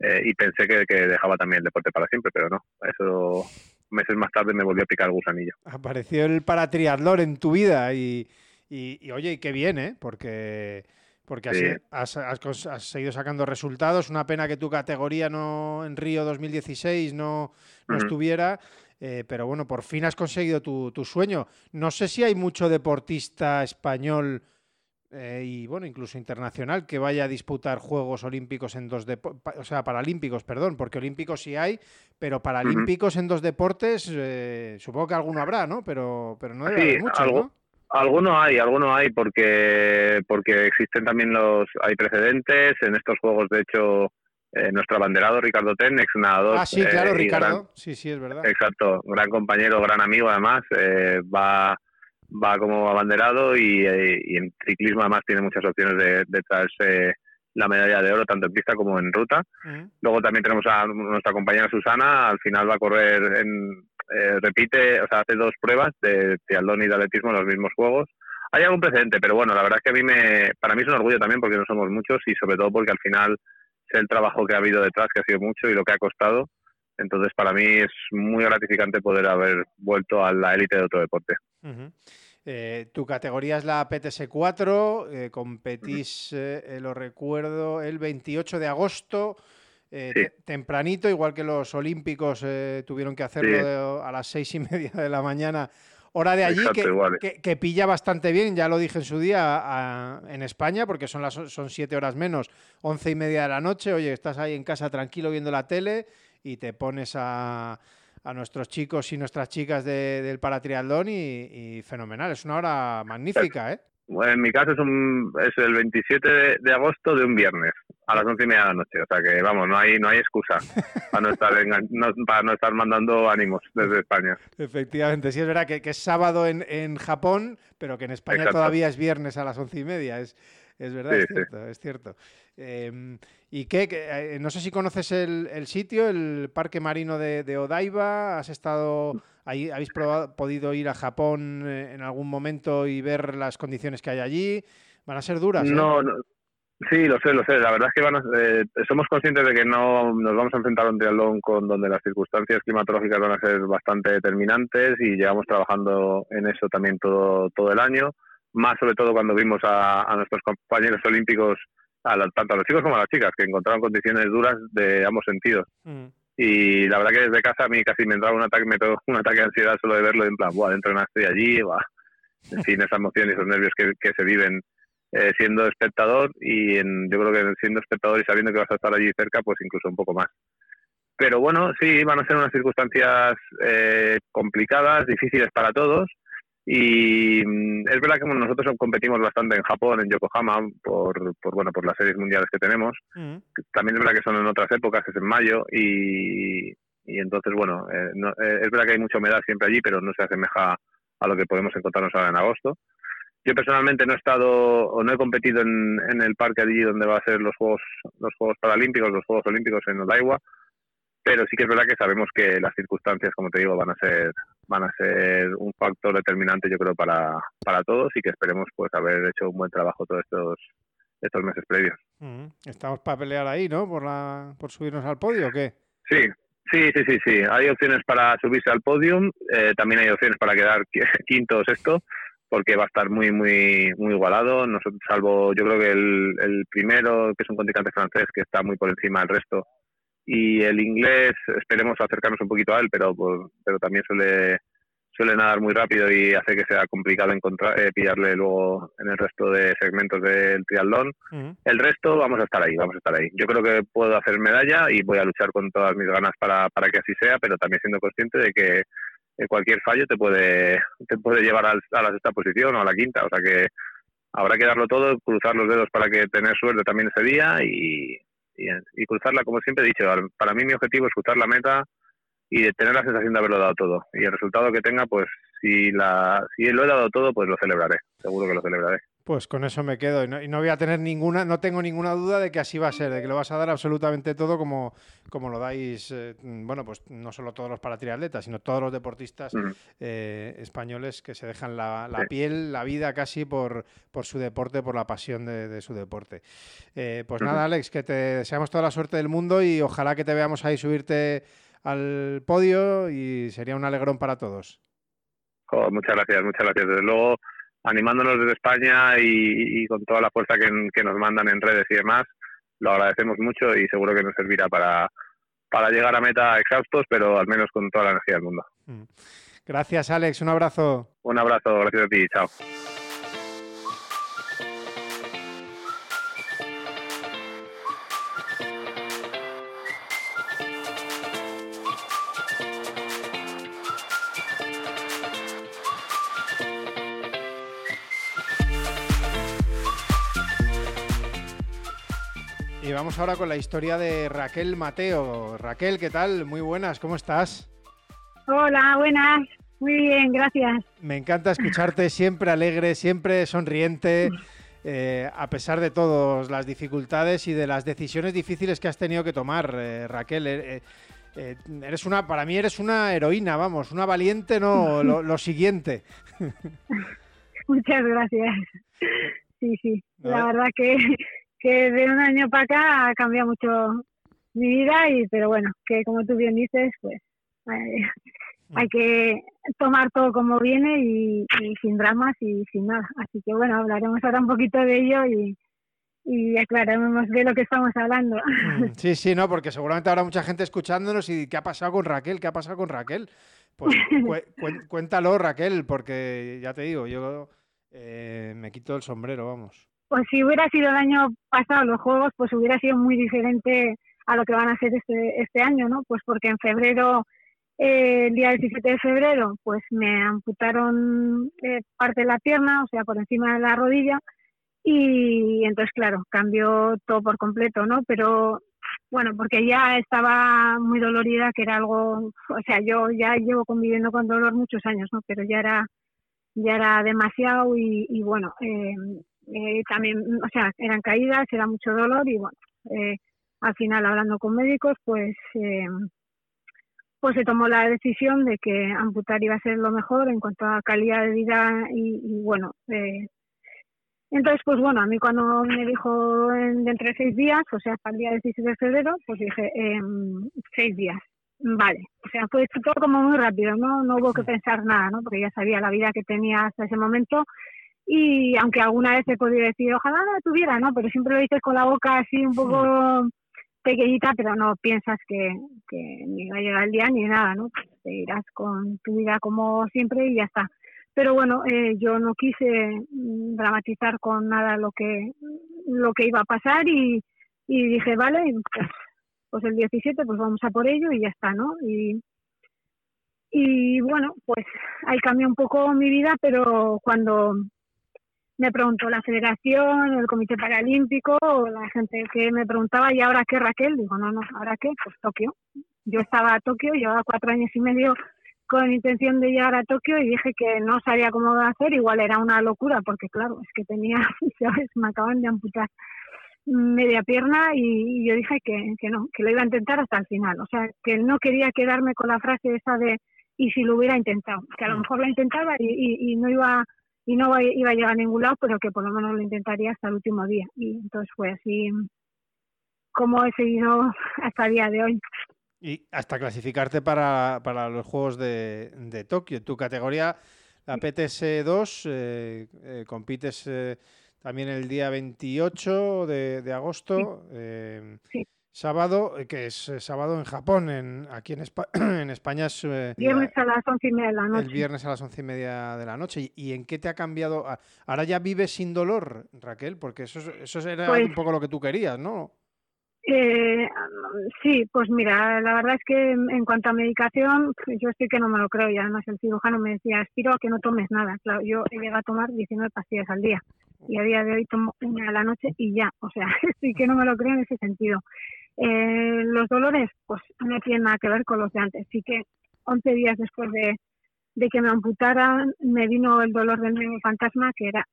eh, y pensé que, que, dejaba también el deporte para siempre, pero no. Eso meses más tarde me volvió a picar el gusanillo. Apareció el paratriatlón en tu vida y, y, y oye, qué bien, ¿eh? Porque porque así has, has, seguido sacando resultados. Una pena que tu categoría no en Río 2016 no, no estuviera. Eh, pero bueno, por fin has conseguido tu, tu, sueño. No sé si hay mucho deportista español eh, y bueno, incluso internacional que vaya a disputar Juegos Olímpicos en dos deportes, o sea, Paralímpicos, perdón, porque Olímpicos sí hay, pero Paralímpicos en dos deportes, eh, supongo que alguno habrá, ¿no? Pero, pero no debe haber mucho, ¿no? Algunos hay, algunos hay, porque porque existen también los hay precedentes en estos juegos. De hecho, eh, nuestro abanderado Ricardo Ten, ex nadador. Ah, sí, claro, eh, Ricardo. sí, sí, es verdad. Exacto, gran compañero, gran amigo, además, eh, va va como abanderado y, y, en ciclismo además tiene muchas opciones de, de traerse la medalla de oro tanto en pista como en ruta. Luego también tenemos a nuestra compañera Susana, al final va a correr en, eh, repite, o sea, hace dos pruebas de triatlón y de atletismo en los mismos juegos. Hay algún precedente, pero bueno, la verdad es que a mí me, para mí es un orgullo también porque no somos muchos y sobre todo porque al final sé el trabajo que ha habido detrás, que ha sido mucho y lo que ha costado. Entonces, para mí es muy gratificante poder haber vuelto a la élite de otro deporte. Eh, tu categoría es la PTS4, eh, competís, lo recuerdo, el 28 de agosto eh, tempranito, igual que los olímpicos eh, tuvieron que hacerlo a las seis y <laughs> media de la mañana, hora de allí, que, pilla bastante bien, ya lo dije en su día, en España, porque son, las, son siete horas menos, once y media de la noche, oye, estás ahí en casa tranquilo viendo la tele y te pones a, a nuestros chicos y nuestras chicas del paratriatlón y, y fenomenal, es una hora magnífica, ¿eh? Bueno, en mi caso es, un, es el 27 de, agosto de un viernes a las once y media de la noche. O sea que, vamos, no hay no hay excusa <laughs> para no estar, para no estar mandando ánimos desde España. Efectivamente, sí es verdad que, es sábado en, en, Japón, pero que en España todavía es viernes a las once y media. Es, es verdad, es cierto, es cierto. Em, ¿Y qué? Eh, no sé si conoces el, el sitio, el Parque Marino de, de Odaiba. ¿Has estado ahí? ¿Habéis podido ir a Japón eh, en algún momento y ver las condiciones que hay allí? ¿Van a ser duras? ¿eh? No, no. Sí, lo sé, lo sé. La verdad es que van somos conscientes de que no nos vamos a enfrentar a un triatlón con donde las circunstancias climatológicas van a ser bastante determinantes y llevamos trabajando en eso también todo, todo el año más sobre todo cuando vimos a, nuestros compañeros olímpicos, a tanto a los chicos como a las chicas, que encontraron condiciones duras de ambos sentidos. Mm. Y la verdad que desde casa a mí casi me entraba un ataque, me un ataque de ansiedad solo de verlo, en plan, Buah, entrenaste allí, va en fin, esa emoción y esos nervios que, que se viven eh, siendo espectador y en, yo creo que siendo espectador y sabiendo que vas a estar allí cerca, pues incluso un poco más. Pero bueno, sí, van a ser unas circunstancias eh, complicadas, difíciles para todos. Y mm, es verdad que nosotros competimos bastante en Japón, en Yokohama, por, por, bueno, por las series mundiales que tenemos. Mm. También es verdad que son en otras épocas, es en mayo. Y, y entonces, bueno, eh, es verdad que hay mucha humedad siempre allí, pero no se asemeja a lo que podemos encontrarnos ahora en agosto. Yo personalmente no he estado o no he competido en, en el parque allí donde va a ser los Juegos los Juegos Paralímpicos, los Juegos Olímpicos en Odaiwa, pero sí que es verdad que sabemos que las circunstancias, como te digo, van a ser van a ser un factor determinante, yo creo, para, para todos y que esperemos pues haber hecho un buen trabajo todos estos estos meses previos. Estamos para pelear ahí, ¿no? Por la por subirnos al podio, ¿o qué? Sí, sí, sí, sí, sí. Hay opciones para subirse al podium, eh, también hay opciones para quedar <laughs> quinto o sexto porque va a estar muy, muy, muy igualado. Nosotros, salvo, yo creo que el, el primero, que es un contrincante francés, que está muy por encima del resto, y el inglés, esperemos acercarnos un poquito a él, pero, pero también suele, suele nadar muy rápido y hace que sea complicado encontrar, eh, pillarle luego en el resto de segmentos del triatlón. El resto vamos a estar ahí, vamos a estar ahí. Yo creo que puedo hacer medalla y voy a luchar con todas mis ganas para, para que así sea, pero también siendo consciente de que cualquier fallo te puede, te puede llevar a la sexta posición o a la quinta. O sea que habrá que darlo todo, cruzar los dedos para que tener suerte también ese día y, cruzarla, como siempre he dicho. Para mí mi objetivo es cruzar la meta y tener la sensación de haberlo dado todo. Y el resultado que tenga, pues si, la, si lo he dado todo, pues lo celebraré. Seguro que lo celebraré. Pues con eso me quedo y no, voy a tener ninguna, no tengo ninguna duda de que así va a ser, de que lo vas a dar absolutamente todo como, como lo dais, eh, bueno, pues no solo todos los paratriatletas, sino todos los deportistas eh, españoles que se dejan la, piel, la vida casi por, por su deporte, por la pasión de, su deporte. Eh, pues nada, Alex, que te deseamos toda la suerte del mundo y ojalá que te veamos ahí subirte al podio y sería un alegrón para todos. muchas gracias, muchas gracias. Desde luego animándonos desde España y, con toda la fuerza que, nos mandan en redes y demás. Lo agradecemos mucho y seguro que nos servirá para, para llegar a meta exhaustos, pero al menos con toda la energía del mundo. Mm. Gracias, Alex. Un abrazo. Un abrazo. Gracias a ti. Chao. Y vamos ahora con la historia de Raquel Mateo. Raquel, ¿qué tal? Muy buenas, ¿cómo estás? Hola, buenas. Muy bien, gracias. Me encanta escucharte siempre alegre, siempre sonriente, eh, a pesar de todas las dificultades y de las decisiones difíciles que has tenido que tomar, eh, Raquel. Eh, eres una, para mí eres una heroína, vamos, una valiente, no <laughs> lo, siguiente. Muchas gracias. Sí, sí. La verdad que que de un año para acá ha cambiado mucho mi vida y pero bueno que como tú bien dices pues eh, hay que tomar todo como viene y, sin dramas y sin nada así que bueno hablaremos ahora un poquito de ello y, y aclararemos de lo que estamos hablando. Mm, <laughs> sí, sí, no, porque seguramente habrá mucha gente escuchándonos y ¿qué ha pasado con Raquel? ¿Qué ha pasado con Raquel? Pues <laughs> cuéntalo, Raquel, porque ya te digo, yo eh, me quito el sombrero, vamos pues si hubiera sido el año pasado los juegos, pues hubiera sido muy diferente a lo que van a ser este, este año, ¿no? Pues porque en febrero, eh, el día 17 de febrero, pues me amputaron eh, parte de la pierna, o sea, por encima de la rodilla, y entonces, claro, cambió todo por completo, ¿no? Pero bueno, porque ya estaba muy dolorida, que era algo, o sea, yo ya llevo conviviendo con dolor muchos años, ¿no? Pero ya era ya era demasiado y, y bueno, eh, eh, también, o sea, eran caídas, era mucho dolor y bueno, eh, al final hablando con médicos, pues, eh, pues se tomó la decisión de que amputar iba a ser lo mejor en cuanto a calidad de vida y, bueno, entonces, pues bueno, a mí cuando me dijo en, de entre seis días, o sea, hasta el día 16 de febrero, pues dije, em, seis días, vale. O sea, fue todo como muy rápido, ¿no? No hubo que pensar nada, ¿no? Porque ya sabía la vida que tenía hasta ese momento y aunque alguna vez he podido decir, ojalá no la tuviera, ¿no? Pero siempre lo dices con la boca así un poco pequeñita, pero no piensas que, que ni va a llegar el día ni nada, ¿no? Pues te irás con tu vida como siempre y ya está. Pero bueno, eh, yo no quise mm, dramatizar con nada lo que lo que iba a pasar y, y dije, vale, pues, pues el 17 pues vamos a por ello y ya está, ¿no? Y, y bueno, pues ahí cambió un poco mi vida, pero cuando me preguntó la federación, el comité paralímpico, la gente que me preguntaba, ¿y ahora qué Raquel? Digo, no, no, ¿ahora qué? Pues Tokio. Yo estaba a Tokio, llevaba cuatro años y medio con intención de llegar a Tokio y dije que no sabía cómo iba a hacer, igual era una locura, porque claro, es que tenía, <laughs> ¿sabes? Me acaban de amputar media pierna y, yo dije que, que no, que lo iba a intentar hasta el final. O sea, que no quería quedarme con la frase esa de y si lo hubiera intentado, que a lo mm. mejor lo intentaba y, y no iba y no iba a llegar a ningún lado, pero que por lo menos lo intentaría hasta el último día. Y entonces fue así como he seguido <laughs> hasta el día de hoy. Y hasta clasificarte para, para los Juegos de, de Tokio. Tu categoría, la PTS2, eh, eh, compites eh, también el día 28 de, de agosto. Sí sábado, eh, que es eh, sábado en Japón, en, aquí en, <clears throat> en España es... Eh, viernes a las once y media de la noche. El viernes a las once y media de la noche. ¿Y, en qué te ha cambiado? Ah, ahora ya vives sin dolor, Raquel, porque eso, eso era pues un poco lo que tú querías, ¿no? Eh, sí, pues mira, la verdad es que en cuanto a medicación, yo estoy que no me lo creo y además el cirujano me decía, aspiro a que no tomes nada. Claro, yo he llegado a tomar 19 pastillas al día y a día de hoy tomo una a la noche y ya, o sea, <laughs> estoy que no me lo creo en ese sentido. Eh, los dolores, pues no tienen nada que ver con los de antes. Sí que 11 días después de, que me amputaran, me vino el dolor del nuevo fantasma, que era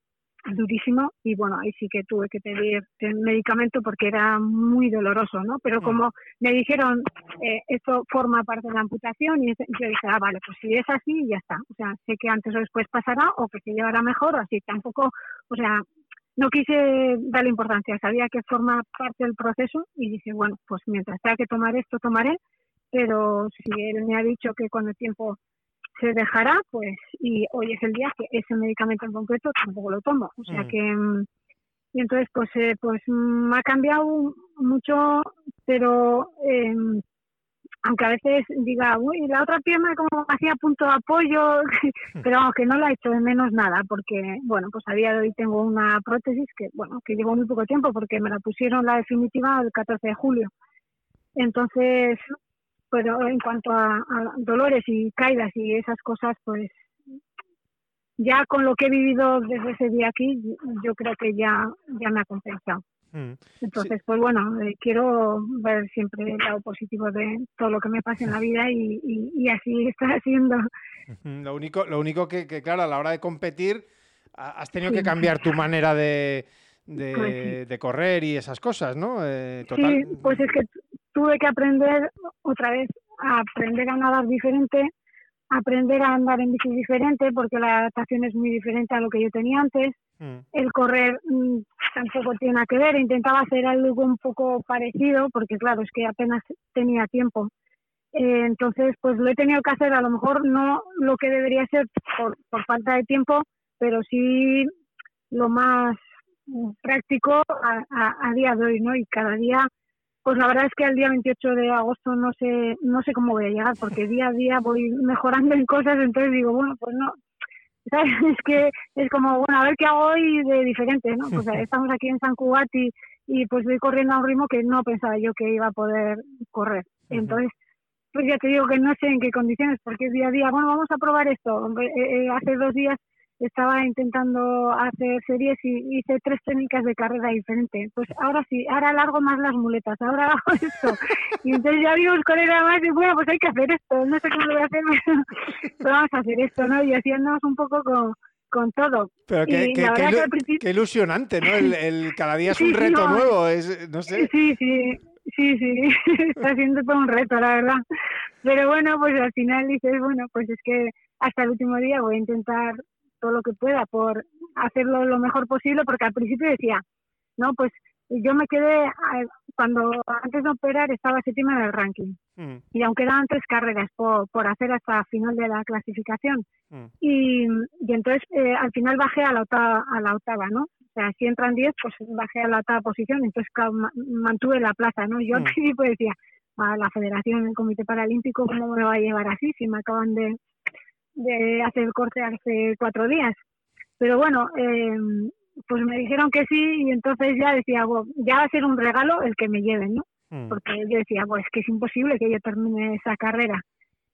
durísimo y bueno, ahí sí que tuve que pedir medicamento porque era muy doloroso, ¿no? Pero como me dijeron, eh, esto forma parte de la amputación y yo dije, ah, vale, pues si es así, ya está. O sea, sé que antes o después pasará o que se llevará mejor o así. Tampoco, o sea, no quise darle importancia, sabía que forma parte del proceso y dije, bueno, pues mientras tenga que tomar esto, tomaré, pero si él me ha dicho que con el tiempo se dejará, pues, y hoy es el día que ese medicamento en concreto tampoco lo tomo. O sea mm. que, mm, y entonces, pues, eh, pues me ha cambiado mucho, pero eh, aunque a veces diga, uy, la otra pierna como hacía punto de apoyo, <laughs> pero aunque no la he hecho de menos nada, porque, bueno, pues a día de hoy tengo una prótesis que, bueno, que llevo muy poco tiempo porque me la pusieron la definitiva el 14 de julio. Entonces, pero en cuanto a, dolores y caídas y esas cosas, pues ya con lo que he vivido desde ese día aquí, yo creo que ya, ya me ha compensado. Mm, Entonces, pues bueno, eh, quiero ver siempre el lado positivo de todo lo que me pasa en la vida y, así <laughs> está haciendo. Lo único, lo único que, claro, a la hora de competir has tenido que cambiar tu manera de, pues de, correr y esas cosas, ¿no? Eh, sí, pues es que tuve que aprender otra vez a aprender a nadar diferente, aprender a andar en bici diferente, porque la adaptación es muy diferente a lo que yo tenía antes. Mm. El correr mm, tampoco tiene nada que ver. Intentaba hacer algo un poco parecido, porque claro, es que apenas tenía tiempo. Eh, entonces, pues lo he tenido que hacer, a lo mejor no lo que debería ser por, por falta de tiempo, pero sí lo más mm, práctico a, a, a, día de hoy, ¿no? Y cada día, pues la verdad es que al día 28 de agosto no sé, no sé cómo voy a llegar, porque día a día voy mejorando en cosas, entonces digo, bueno, pues no, <laughs> Es que es como, bueno, a ver qué hago hoy de diferente, ¿no? Pues <laughs> estamos aquí en San Cugat y, y pues voy corriendo a un ritmo que no pensaba yo que iba a poder correr. Entonces, pues ya te digo que no sé en qué condiciones, porque es día a día, bueno, vamos a probar esto. Eh, eh, hace dos días estaba intentando hacer series y hice tres técnicas de carrera diferentes. Pues ahora sí, ahora largo más las muletas, ahora <laughs> hago esto. Y entonces ya vimos con era más y bueno, pues hay que hacer esto, no sé cómo lo voy a hacer, <laughs> pero vamos a hacer esto, ¿no? Y andamos un poco con, con todo. Pero qué, qué, ilusionante, ¿no? El, cada día es un reto nuevo, es, no sé. Sí, sí, sí, sí, <laughs> está siendo todo un reto, la verdad. Pero bueno, pues al final dices, bueno, pues es que hasta el último día voy a intentar todo lo que pueda por hacerlo lo mejor posible, porque al principio decía, no, pues yo me quedé cuando antes de operar estaba séptima en el ranking. Mm. Y aún quedaban tres carreras por, por hacer hasta final de la clasificación. Mm. Y, y, entonces eh, al final bajé a la octava, a la octava, ¿no? O sea, si entran diez, pues bajé a la octava posición, entonces mantuve la plaza, ¿no? Yo al principio decía, a la Federación, el Comité Paralímpico, ¿cómo me va a llevar así si me acaban de, de hacer el corte hace cuatro días? Pero bueno, eh, pues me dijeron que sí y entonces ya decía, ya va a ser un regalo el que me lleven, ¿no? Hmm. Porque yo decía, pues que es imposible que yo termine esa carrera.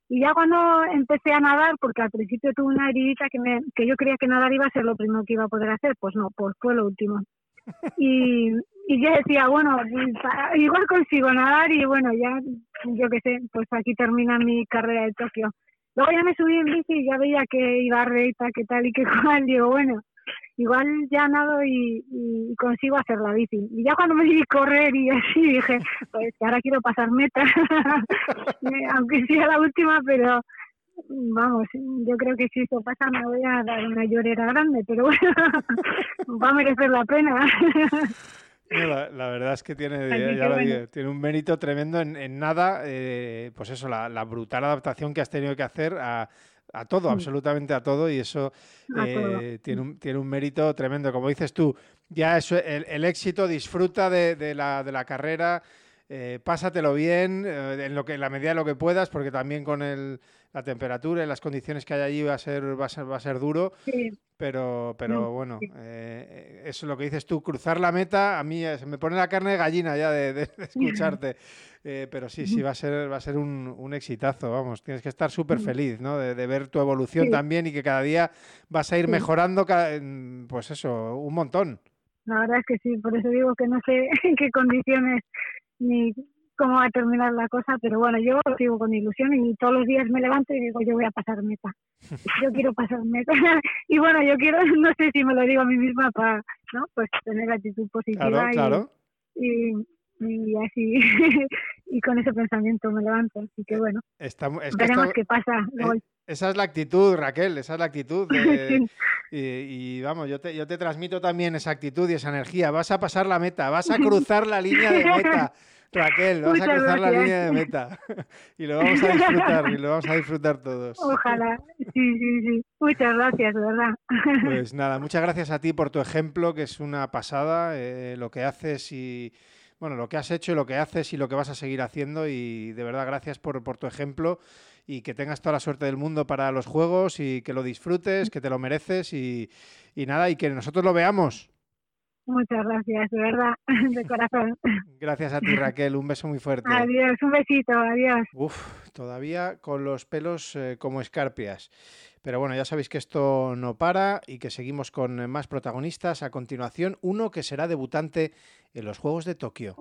Y ya cuando empecé a nadar, porque al principio tuve una heridita que, me, que yo creía que nadar iba a ser lo primero que iba a poder hacer, pues no, pues fue lo último. <laughs> Y, y yo decía, bueno, igual consigo nadar y bueno, ya, yo qué sé, pues aquí termina mi carrera de Tokio. Luego ya me subí en bici y ya veía que iba recta, que tal y que <laughs> cual, digo, bueno, igual ya nado y, consigo hacer la bici. Y ya cuando me a correr y así dije, <laughs> pues ahora quiero pasar meta, <laughs> aunque sea la última, pero vamos, yo creo que si esto pasa me voy a dar una llorera grande, pero bueno, va a merecer la pena. La, verdad es que tiene, tiene un mérito tremendo en, nada, eh, pues eso, la, la, brutal adaptación que has tenido que hacer a, a todo, absolutamente a todo, y eso eh, tiene, un, tiene un mérito tremendo. Como dices tú, ya eso, el, éxito, disfruta de, la, de la carrera, eh, pásatelo bien, eh, en, lo que, en la medida de lo que puedas, porque también con el, la temperatura y las condiciones que hay allí va a ser, va a ser, va a ser duro. Pero, pero bueno, eso es lo que dices tú, cruzar la meta, a mí se me pone la carne de gallina ya de, escucharte. Eh, pero sí, sí, va a ser, va a ser un, un exitazo, vamos. Tienes que estar súper feliz, ¿no? De, ver tu evolución también y que cada día vas a ir mejorando, pues eso, un montón. La verdad es que sí, por eso digo que no sé <laughs> en qué condiciones ni cómo va a terminar la cosa, pero bueno, yo sigo con ilusión y todos los días me levanto y digo, yo voy a pasar meta. <laughs> Yo quiero pasar meta. <laughs> y bueno, yo quiero, <laughs> no sé si me lo digo a mí misma para, ¿no? Pues tener actitud positiva claro, claro. y, y así y con ese pensamiento me levanto así que eh, bueno veremos qué pasa eh, esa es la actitud Raquel esa es la actitud y, vamos yo te, yo te transmito también esa actitud y esa energía vas a pasar la meta vas a cruzar la línea de meta Raquel, vas a cruzar la línea de meta <laughs> y lo vamos a disfrutar y lo vamos a disfrutar todos. Ojalá, sí, sí, sí. Muchas gracias, verdad. Pues nada, muchas gracias a ti por tu ejemplo, que es una pasada, eh, lo que haces y, bueno, lo que has hecho y lo que haces y lo que vas a seguir haciendo. Y de verdad, gracias por, tu ejemplo y que tengas toda la suerte del mundo para los juegos y que lo disfrutes, que te lo mereces y, nada, y que nosotros lo veamos. Muchas gracias, de verdad, <laughs> de corazón. Gracias a ti, Raquel. Un beso muy fuerte. Adiós, un besito, adiós. Uf, todavía con los pelos eh, como escarpias. Pero bueno, ya sabéis que esto no para y que seguimos con más protagonistas. A continuación, uno que será debutante en los Juegos de Tokio.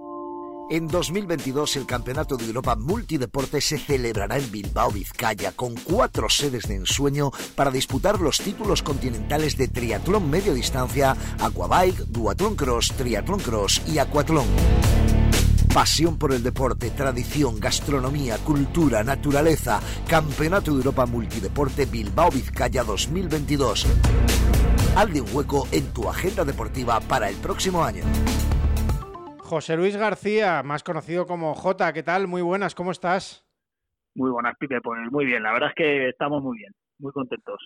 En 2022 el Campeonato de Europa Multideporte se celebrará en Bilbao, Vizcaya, con cuatro sedes de ensueño para disputar los títulos continentales de triatlón medio distancia, aquabike, duatlón cross, triatlón cross y aquatlón. Pasión por el deporte, tradición, gastronomía, cultura, naturaleza. Campeonato de Europa Multideporte Bilbao Vizcaya 2022. Haz de un hueco en tu agenda deportiva para el próximo año. José Luis García, más conocido como J, ¿qué tal? Muy buenas, ¿cómo estás? Muy buenas, Pipe, pues muy bien, la verdad es que estamos muy bien, muy contentos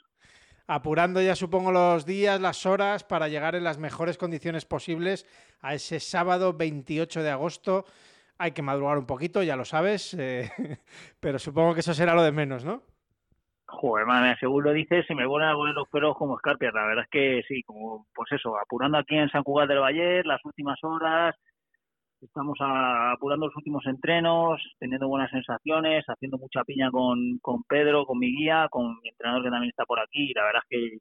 apurando ya supongo los días, las horas para llegar en las mejores condiciones posibles a ese sábado 28 de agosto. Hay que madrugar un poquito, ya lo sabes, <laughs> eh, pero supongo que eso será lo de menos, ¿no? Joder, madre, según lo dices, se me vuelven a poner los pelos como escarpias. La verdad es que sí, como pues eso, apurando aquí en San Cugat del Valle, las últimas horas, Estamos apurando los últimos entrenos, teniendo buenas sensaciones, haciendo mucha piña con, con Pedro, con mi guía, con mi entrenador que también está por aquí. Y la verdad es que,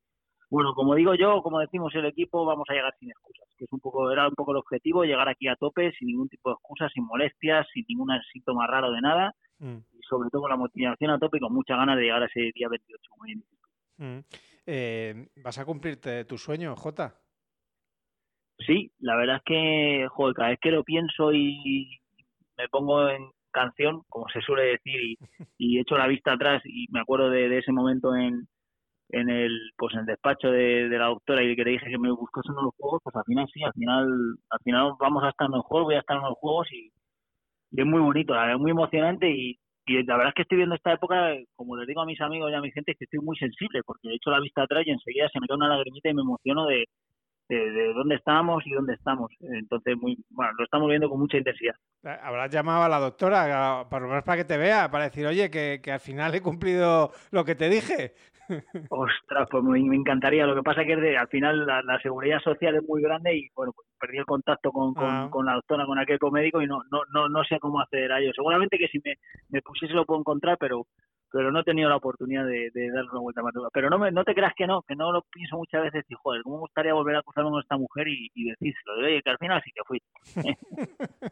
bueno, como digo yo, como decimos el equipo, vamos a llegar sin excusas. Que es un poco, era un poco el objetivo, llegar aquí a tope, sin ningún tipo de excusas, sin molestias, sin ningún síntoma raro de nada. Mm. Y sobre todo con la motivación a tope y con muchas ganas de llegar a ese día 28. Mm. Eh, ¿Vas a cumplirte tu sueño, Jota? Sí, la verdad es que, joder, cada vez que lo pienso y me pongo en canción, como se suele decir, y, <laughs> y echo la vista atrás y me acuerdo de, ese momento en, en el pues en el despacho de, la doctora y que le dije que me buscase en los juegos, pues al final sí, al final al final vamos a estar en los juegos, voy a estar en los juegos y, es muy bonito, es muy emocionante y, y la verdad es que estoy viendo esta época, como les digo a mis amigos y a mi gente, es que estoy muy sensible, porque he hecho la vista atrás y enseguida se me cae una lagrimita y me emociono de, de, dónde estamos y dónde estamos. Entonces, muy bueno, lo estamos viendo con mucha intensidad. Habrás llamado a la doctora, por lo menos para que te vea, para decir, oye, que, que al final he cumplido lo que te dije. <laughs> Ostras, pues me, encantaría. Lo que pasa es que al final la, seguridad social es muy grande y bueno, pues perdí el contacto con, ah. con, la doctora, con aquel médico y no, no, no, no sé cómo acceder a ello. Seguramente que si me, me pusiese lo puedo encontrar, pero pero no he tenido la oportunidad de, de darle una vuelta más. Pero no, me, no te creas que no, que no lo pienso muchas veces y, joder, ¿cómo me gustaría volver a cruzarme con esta mujer y, y decírselo? De, oye, que al final sí que fui. <laughs>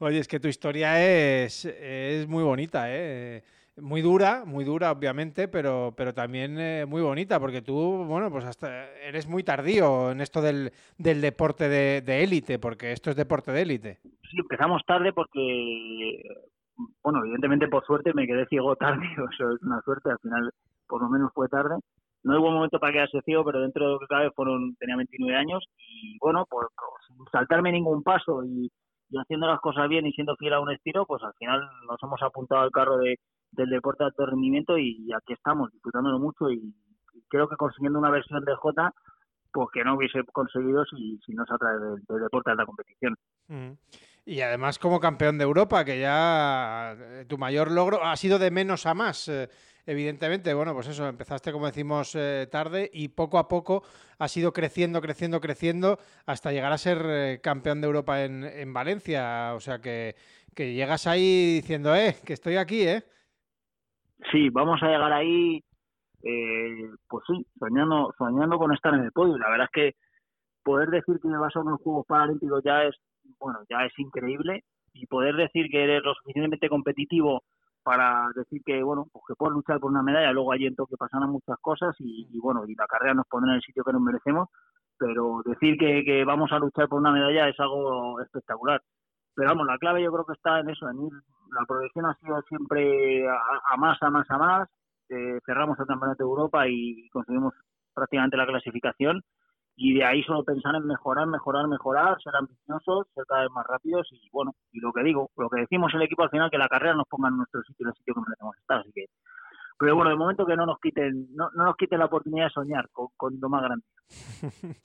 Oye, es que tu historia es, es muy bonita, ¿eh? Muy dura, muy dura, obviamente, pero, pero también eh, muy bonita, porque tú, bueno, pues hasta eres muy tardío en esto del, del deporte de élite, porque esto es deporte de élite. Sí, empezamos tarde porque bueno, evidentemente por suerte me quedé ciego <laughs> tarde, eso es una suerte, al final por lo menos fue tarde. No hubo momento para quedarse ciego, pero dentro de lo que cabe fueron, tenía 29 años y bueno, pues, sin saltarme ningún paso y, haciendo las cosas bien y siendo fiel a un estilo, pues al final nos hemos apuntado al carro de, del deporte de alto rendimiento y aquí estamos, disfrutándolo mucho y, creo que consiguiendo una versión de J pues que no hubiese conseguido si, si no se atrae del, deporte de alta competición. Mm. Y además como campeón de Europa, que ya eh, tu mayor logro ha sido de menos a más. Eh, evidentemente, bueno, pues eso, empezaste, como decimos, eh, tarde y poco a poco has ido creciendo, creciendo, creciendo hasta llegar a ser campeón de Europa en, en Valencia. O sea que, que, llegas ahí diciendo, eh, que estoy aquí, ¿eh? Sí, vamos a llegar ahí, pues sí, soñando, soñando con estar en el podio. La verdad es que poder decir que me vas a unos Juegos Paralímpicos ya es bueno, ya es increíble y poder decir que eres lo suficientemente competitivo para decir que, bueno, pues que puedes luchar por una medalla, luego allí en Tokio pasan muchas cosas y, bueno, y la carrera nos pondrá en el sitio que nos merecemos, pero decir que, que vamos a luchar por una medalla es algo espectacular. Pero vamos, la clave yo creo que está en eso, en ir, la progresión ha sido siempre a, más, a más, a más, eh, cerramos el Campeonato de Europa y conseguimos prácticamente la clasificación y de ahí solo pensar en mejorar, mejorar, mejorar, ser ambiciosos, ser cada vez más rápidos y bueno, y lo que digo, lo que decimos el equipo al final, que la carrera nos ponga en nuestro sitio, en el sitio que merecemos estar, así que pero bueno, de momento que no nos quiten, no, no nos quiten la oportunidad de soñar con, con lo más grande. <laughs>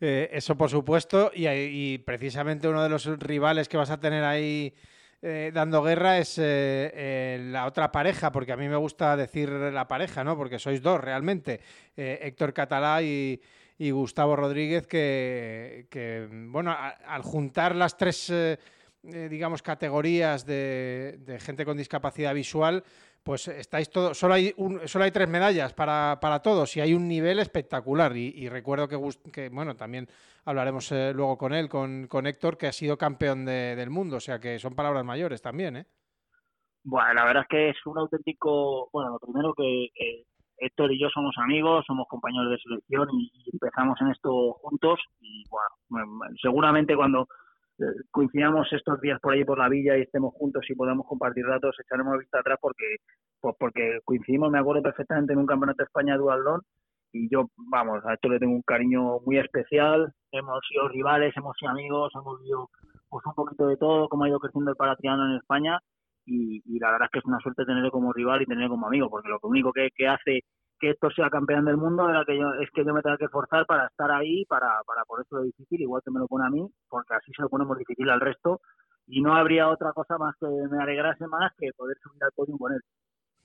Eh, eso por supuesto, y, precisamente uno de los rivales que vas a tener ahí eh, dando guerra es eh, la otra pareja, porque a mí me gusta decir la pareja, ¿no? Porque sois dos realmente, Héctor Catalá y, y Gustavo Rodríguez, que, bueno, al juntar las tres, eh, eh, digamos, categorías de, gente con discapacidad visual, pues estáis todos, solo hay, un, solo hay tres medallas para, para, todos y hay un nivel espectacular. Y, recuerdo que, bueno, también hablaremos eh, luego con él, con, con, Héctor, que ha sido campeón del mundo, o sea que son palabras mayores también, ¿eh? Bueno, la verdad es que es un auténtico, bueno, lo primero que Héctor y yo somos amigos, somos compañeros de selección y, empezamos en esto juntos y bueno, seguramente cuando eh, coincidamos estos días por ahí por la villa y estemos juntos y podamos compartir datos, echaremos vista atrás porque pues porque coincidimos, me acuerdo perfectamente en un campeonato de España dualdón y yo, vamos, a esto le tengo un cariño muy especial, hemos sido rivales, hemos sido amigos, hemos visto pues un poquito de todo, cómo ha ido creciendo el paratriano en España y, la verdad es que es una suerte tenerlo como rival y tenerlo como amigo, porque lo único que, hace que esto sea campeón del mundo era que yo, es que yo me tenga que esforzar para estar ahí, para, para lo difícil, igual que me lo pone a mí, porque así se lo ponemos difícil al resto, y no habría otra cosa más que me alegrase más que poder subir al podio con él.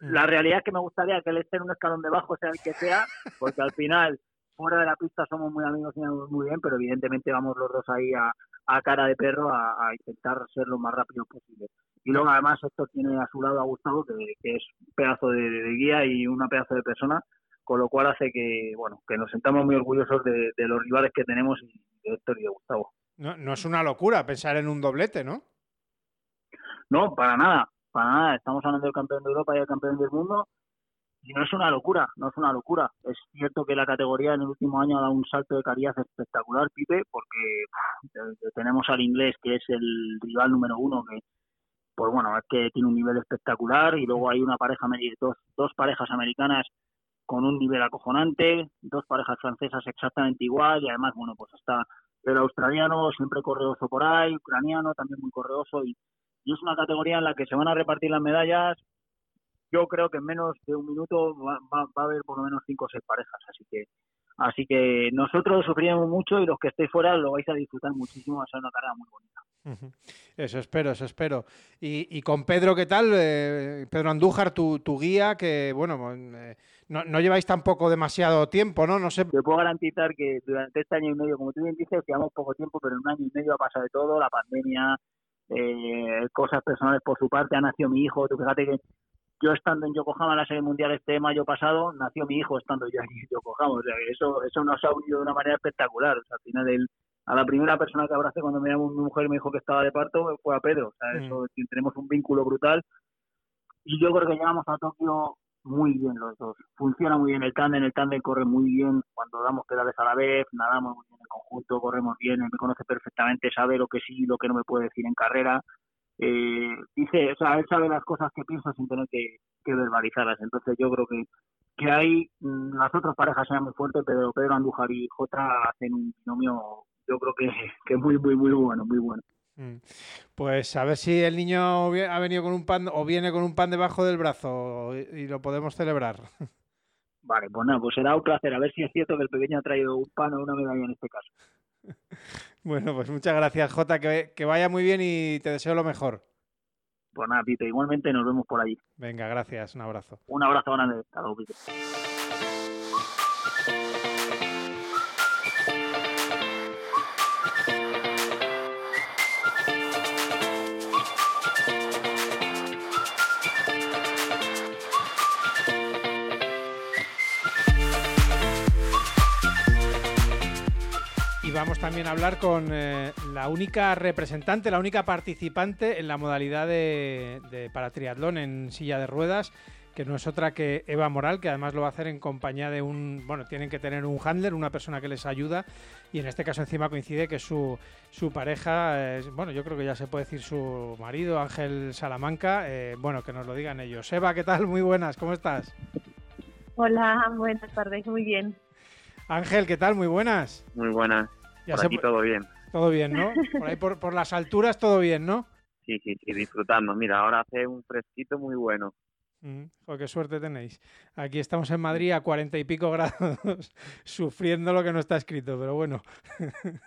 Mm. La realidad es que me gustaría que él esté en un escalón debajo, sea el que sea, porque al final, fuera de la pista somos muy amigos y muy bien, pero evidentemente vamos los dos ahí a, a cara de perro a, a intentar ser lo más rápido posible. Y luego además esto tiene a su lado a Gustavo, que, es un pedazo de, guía y una pedazo de persona, con lo cual hace que, bueno, que nos sentamos muy orgullosos de, los rivales que tenemos y de Héctor y de Gustavo. No, no es una locura pensar en un doblete, ¿no? No, para nada, para nada. Estamos hablando del campeón de Europa y del campeón del mundo y no es una locura, no es una locura. Es cierto que la categoría en el último año ha dado un salto de calidad espectacular, Pipe, porque tenemos al inglés, que es el rival número uno, que pues bueno, es que tiene un nivel espectacular y luego hay una pareja, dos, dos parejas americanas con un nivel acojonante, dos parejas francesas exactamente igual y además, bueno, pues está el australiano siempre correoso por ahí, ucraniano también muy correoso y, y es una categoría en la que se van a repartir las medallas. Yo creo que en menos de un minuto va, va, va a haber por lo menos cinco o seis parejas, así que Así que nosotros sufriremos mucho y los que estéis fuera lo vais a disfrutar muchísimo, va a ser una carrera muy bonita. Eso espero, eso espero. Y, y con Pedro, ¿qué tal? Eh, Pedro Andújar, tu, tu, guía, que bueno, eh, no, no, lleváis tampoco demasiado tiempo, ¿no? No sé. Te puedo garantizar que durante este año y medio, como tú bien dices, llevamos poco tiempo, pero en un año y medio ha pasado de todo, la pandemia, eh, cosas personales por su parte, ha nacido mi hijo, tú fíjate que yo estando en Yokohama en la serie mundial este mayo pasado, nació mi hijo estando yo en Yokohama. O sea, eso, eso nos ha unido de una manera espectacular. O sea, al final, el, a la primera persona que abracé cuando me llamó mi mujer y me dijo que estaba de parto fue a Pedro. O sea, eso, mm. tenemos un vínculo brutal. Y yo creo que llegamos a Tokio muy bien los dos. Funciona muy bien el tándem, el tándem corre muy bien cuando damos pedales a la vez, nadamos muy bien en conjunto, corremos bien, él me conoce perfectamente, sabe lo que sí y lo que no me puede decir en carrera eh, dice, o sea, él sabe las cosas que piensa sin tener que, que verbalizarlas. Entonces yo creo que, que hay, mm, las otras parejas sean muy fuertes, pero Pedro Andújar y Jota hacen un binomio, yo creo que, que muy, muy, muy bueno, muy bueno. Mm. Pues a ver si el niño ha venido con un pan o viene con un pan debajo del brazo y lo podemos celebrar. Vale, pues nada, pues será un placer. A ver si es cierto que el pequeño ha traído un pan o una medalla en este caso. <laughs> Bueno, pues muchas gracias, Jota. Que, que, vaya muy bien y te deseo lo mejor. Pues nada, Pito, igualmente nos vemos por allí. Venga, gracias. Un abrazo. Un abrazo grande. Hasta luego, Pito. Vamos también a hablar con eh, la única representante, la única participante en la modalidad de, de para triatlón en silla de ruedas, que no es otra que Eva Moral, que además lo va a hacer en compañía de un, bueno, tienen que tener un handler, una persona que les ayuda, y en este caso encima coincide que su, su pareja, es, bueno, yo creo que ya se puede decir su marido, Ángel Salamanca, eh, bueno, que nos lo digan ellos. Eva, ¿qué tal? Muy buenas, ¿cómo estás? Hola, buenas tardes, muy bien. Ángel, ¿qué tal? Muy buenas. Muy buenas. Ya por aquí todo bien. Todo bien, ¿no? Por ahí por, por, las alturas todo bien, ¿no? <laughs> Sí, sí, sí, disfrutando. Mira, ahora hace un fresquito muy bueno. Mm, oh, qué suerte tenéis. Aquí estamos en Madrid a cuarenta y pico grados, <laughs> sufriendo lo que no está escrito, pero bueno. <laughs>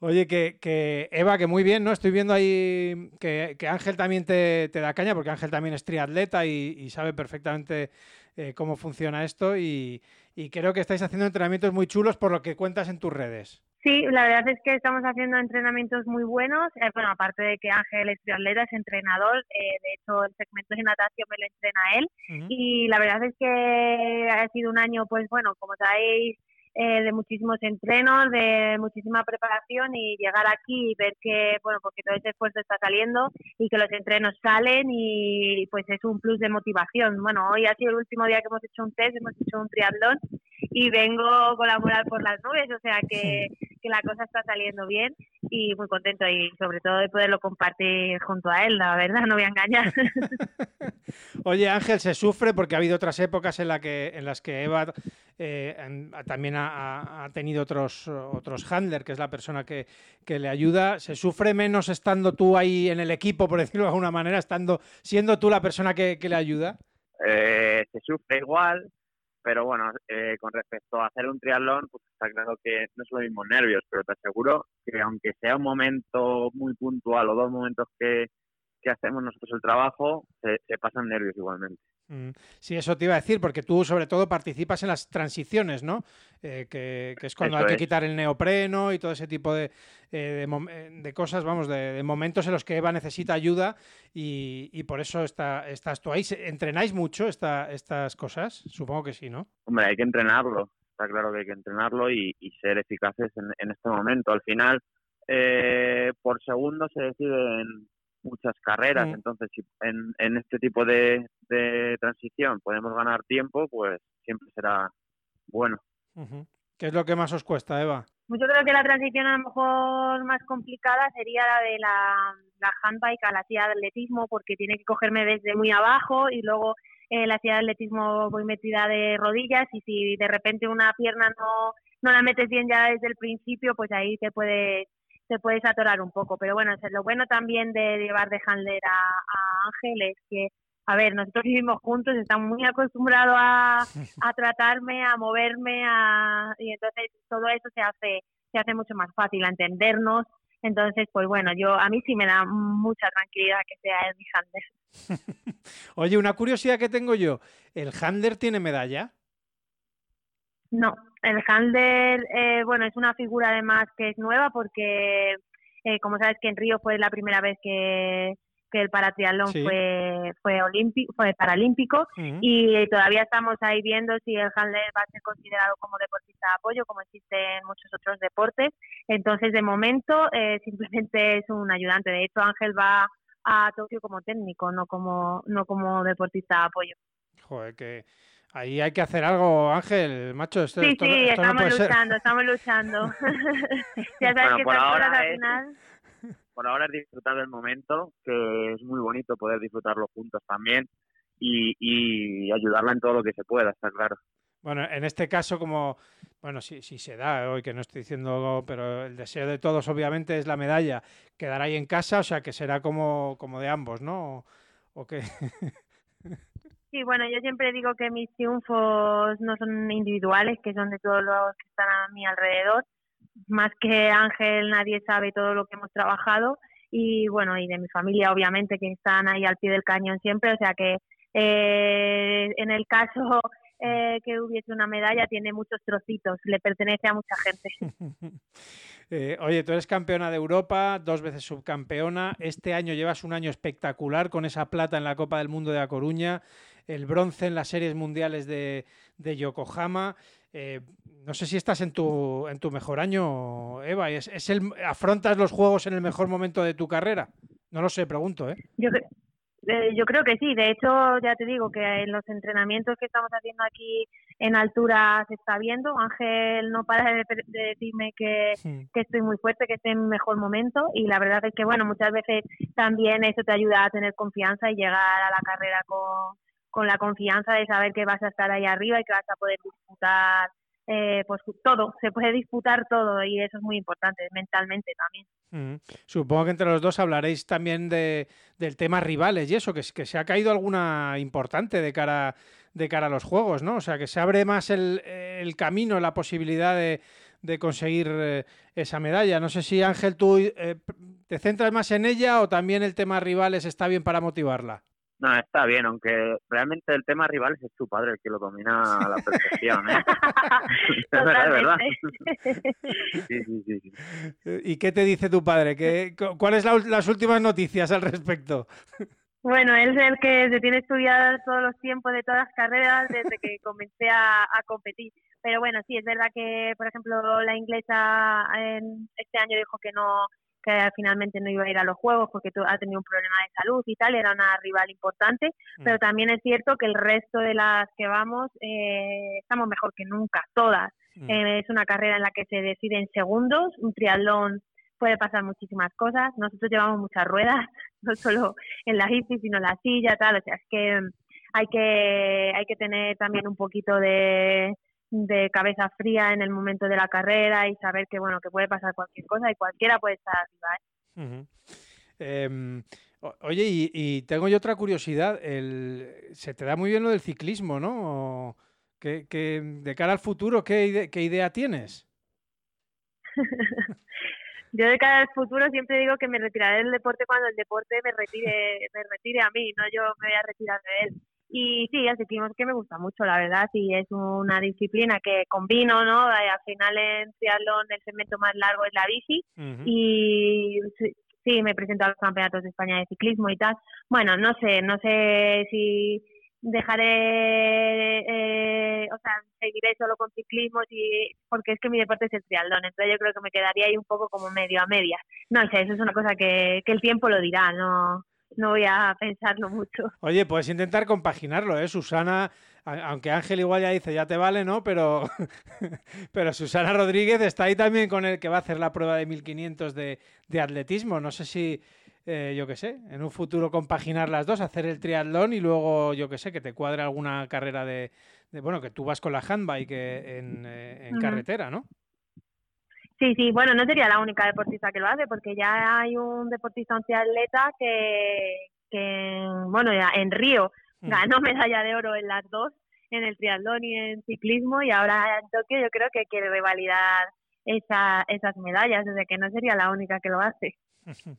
Oye, que, que, Eva, que muy bien, ¿no? Estoy viendo ahí que, que Ángel también te, te, da caña, porque Ángel también es triatleta y, y sabe perfectamente eh, cómo funciona esto y, y creo que estáis haciendo entrenamientos muy chulos por lo que cuentas en tus redes. Sí, la verdad es que estamos haciendo entrenamientos muy buenos. Eh, bueno, aparte de que Ángel es triatleta, es entrenador. Eh, de hecho, el segmento de natación me lo entrena él. Uh -huh. Y la verdad es que ha sido un año, pues bueno, como sabéis, eh, de muchísimos entrenos, de muchísima preparación y llegar aquí y ver que, bueno, porque todo ese esfuerzo está saliendo y que los entrenos salen y pues es un plus de motivación. Bueno, hoy ha sido el último día que hemos hecho un test, hemos hecho un triatlón y vengo con la moral por las nubes, o sea que, que la cosa está saliendo bien y muy contento y sobre todo de poderlo compartir junto a él, la verdad, no voy a engañar. <laughs> Oye Ángel, se sufre porque ha habido otras épocas en, la que, en las que Eva eh, también ha, ha, tenido otros, otros handler, que es la persona que, que, le ayuda. ¿Se sufre menos estando tú ahí en el equipo, por <laughs> decirlo de alguna manera, estando siendo tú la persona que, que le ayuda? Eh, se sufre igual, pero bueno, eh, con respecto a hacer un triatlón, pues está claro que no son los mismos nervios, pero te aseguro que aunque sea un momento muy puntual o dos momentos que, que hacemos nosotros el trabajo, se, se pasan nervios igualmente. Mm, sí, eso te iba a decir, porque tú sobre todo participas en las transiciones, ¿no? Eh, que, que, es cuando eso hay que quitar el neopreno y todo ese tipo de, eh, de, de cosas, vamos, de, de, momentos en los que Eva necesita ayuda y, y por eso está, estás tú ahí. ¿Entrenáis mucho esta, estas cosas? Supongo que sí, ¿no? Hombre, hay que entrenarlo, está claro que hay que entrenarlo y, y ser eficaces en, en, este momento. Al final, eh, por segundo se deciden muchas carreras, mm. entonces si en, en este tipo de, de, transición podemos ganar tiempo, pues siempre será bueno. ¿Qué es lo que más os cuesta, Eva? Pues yo creo que la transición a lo mejor más complicada sería la de la, la handbike a la silla de atletismo, porque tiene que cogerme desde muy abajo y luego en la ciudad de atletismo voy metida de rodillas y si de repente una pierna no, no la metes bien ya desde el principio, pues ahí te puedes te puedes atorar un poco. Pero bueno, lo bueno también de llevar de handler a, a Ángel es que, a ver, nosotros vivimos juntos, estamos muy acostumbrados a, a <laughs> tratarme, a moverme, a, y entonces todo eso se hace, se hace mucho más fácil a entendernos. Entonces, pues bueno, yo a mí sí me da mucha tranquilidad que sea el mi handler. <laughs> Oye, una curiosidad que tengo yo, ¿el handler tiene medalla? No, el handler, eh, bueno, es una figura además que es nueva porque, eh, como sabes que en Río fue la primera vez que, que el paratriatlón fue fue olímpico, fue paralímpico y todavía estamos ahí viendo si el handler va a ser considerado como deportista de apoyo, como existe en muchos otros deportes. Entonces, de momento, eh, simplemente <laughs> es un ayudante. De hecho, Ángel va a Tokio como técnico, no como no como deportista de apoyo. Joder, que Ahí hay que hacer algo, Ángel, macho. Esto, sí, sí, estamos luchando, estamos luchando. <laughs> <laughs> ya sabes que por ahora es, final. Por ahora es disfrutar del momento, que es muy bonito poder disfrutarlo juntos también y, y ayudarla en todo lo que se pueda, está claro. Bueno, en este caso, como, bueno, sí, sí se da, hoy que no estoy diciendo, pero el deseo de todos obviamente es la medalla. Quedará ahí en casa, o sea que será como, como de ambos, ¿no? ¿O, o qué? <laughs> Sí, bueno, yo siempre digo que mis triunfos no son individuales, que son de todos los que están a mi alrededor. Más que Ángel, nadie sabe todo lo que hemos trabajado y bueno, y de mi familia obviamente que están ahí al pie del cañón siempre, o sea que eh, en el caso eh, que hubiese una medalla tiene muchos trocitos, le pertenece a mucha gente. <laughs> Eh, oye, tú eres campeona de Europa, dos veces subcampeona. Este año llevas un año espectacular con esa plata en la Copa del Mundo de A Coruña el bronce en las series mundiales de, Yokohama. Eh, no sé si estás en tu, en tu mejor año, Eva. ¿Es, es el, ¿Afrontas los juegos en el mejor momento de tu carrera? No lo sé, pregunto. ¿eh? Yo, eh, yo creo que sí. De hecho, ya te digo que en los entrenamientos que estamos haciendo aquí en altura se está viendo. Ángel no para de, decirme que, que, estoy muy fuerte, que estoy en mejor momento. Y la verdad es que, bueno, muchas veces también eso te ayuda a tener confianza y llegar a la carrera con, con la confianza de saber que vas a estar ahí arriba y que vas a poder disputar eh, pues todo, se puede disputar todo y eso es muy importante mentalmente también. Supongo que entre los dos hablaréis también de, del tema rivales y eso, que, que se ha caído alguna importante de cara, de cara a los juegos, ¿no? O sea, que se abre más el, el camino, la posibilidad de, de conseguir eh, esa medalla. No sé si Ángel, tú eh, te centras más en ella o también el tema rivales está bien para motivarla. No, está bien, aunque realmente el tema rivales es tu padre el que lo domina a la perfección. ¿eh? <laughs> es verdad, sí, sí, sí, ¿Y qué te dice tu padre? ¿Qué, ¿Cuáles son las últimas noticias al respecto? Bueno, él es el que se tiene estudiado todos los tiempos de todas las carreras desde que comencé a, a, competir. Pero bueno, sí, es verdad que, por ejemplo, la inglesa en este año dijo que no que finalmente no iba a ir a los Juegos porque ha tenido un problema de salud y tal, era una rival importante, mm. pero también es cierto que el resto de las que vamos eh, estamos mejor que nunca, todas. Mm. Eh, es una carrera en la que se decide en segundos, un triatlón puede pasar muchísimas cosas, nosotros llevamos muchas ruedas, <laughs> no solo en la bici, sino en la silla, tal, o sea, es que hay que, hay que tener también un poquito de, de cabeza fría en el momento de la carrera y saber que bueno que puede pasar cualquier cosa y cualquiera puede estar arriba. ¿eh? Em, oye, y, tengo yo otra curiosidad. El, se te da muy bien lo del ciclismo, ¿no? Que, de cara al futuro, ¿qué, qué idea tienes? <laughs> yo de cara al futuro siempre digo que me retiraré del deporte cuando el deporte me retire, me retire a mí, no yo me voy a retirar de él. Y sí, el ciclismo es que me gusta mucho, la verdad, y es una disciplina que combino, ¿no? Eh, al final en triatlón el segmento más largo es la bici y sí, me presento a los campeonatos de España de ciclismo y tal. Bueno, no sé, no sé si dejaré, eh, o sea, seguiré solo con ciclismo y, porque es que mi deporte es el triatlón, entonces yo creo que me quedaría ahí un poco como medio a media. No sé, eso es una cosa que, que el tiempo lo dirá, no no voy a pensarlo mucho. Oye, puedes intentar compaginarlo, ¿eh? Susana, aunque Ángel igual ya dice, ya te vale, ¿no? Pero, <laughs> pero Susana Rodríguez está ahí también con el que va a hacer la prueba de 1500 de, de atletismo. No sé si eh, yo qué sé, en un futuro compaginar las dos, hacer el triatlón y luego, yo qué sé, que te cuadre alguna carrera de, bueno, que tú vas con la handbike en, eh, en carretera, ¿no? Sí, sí, bueno, no sería la única deportista que lo hace, porque ya hay un deportista, un triatleta que, que bueno, ya en Río mm. ganó medalla de oro en las dos, en el triatlón y en ciclismo, y ahora en Tokio yo creo que quiere revalidar esa, esas medallas, desde que no sería la única que lo hace. <laughs>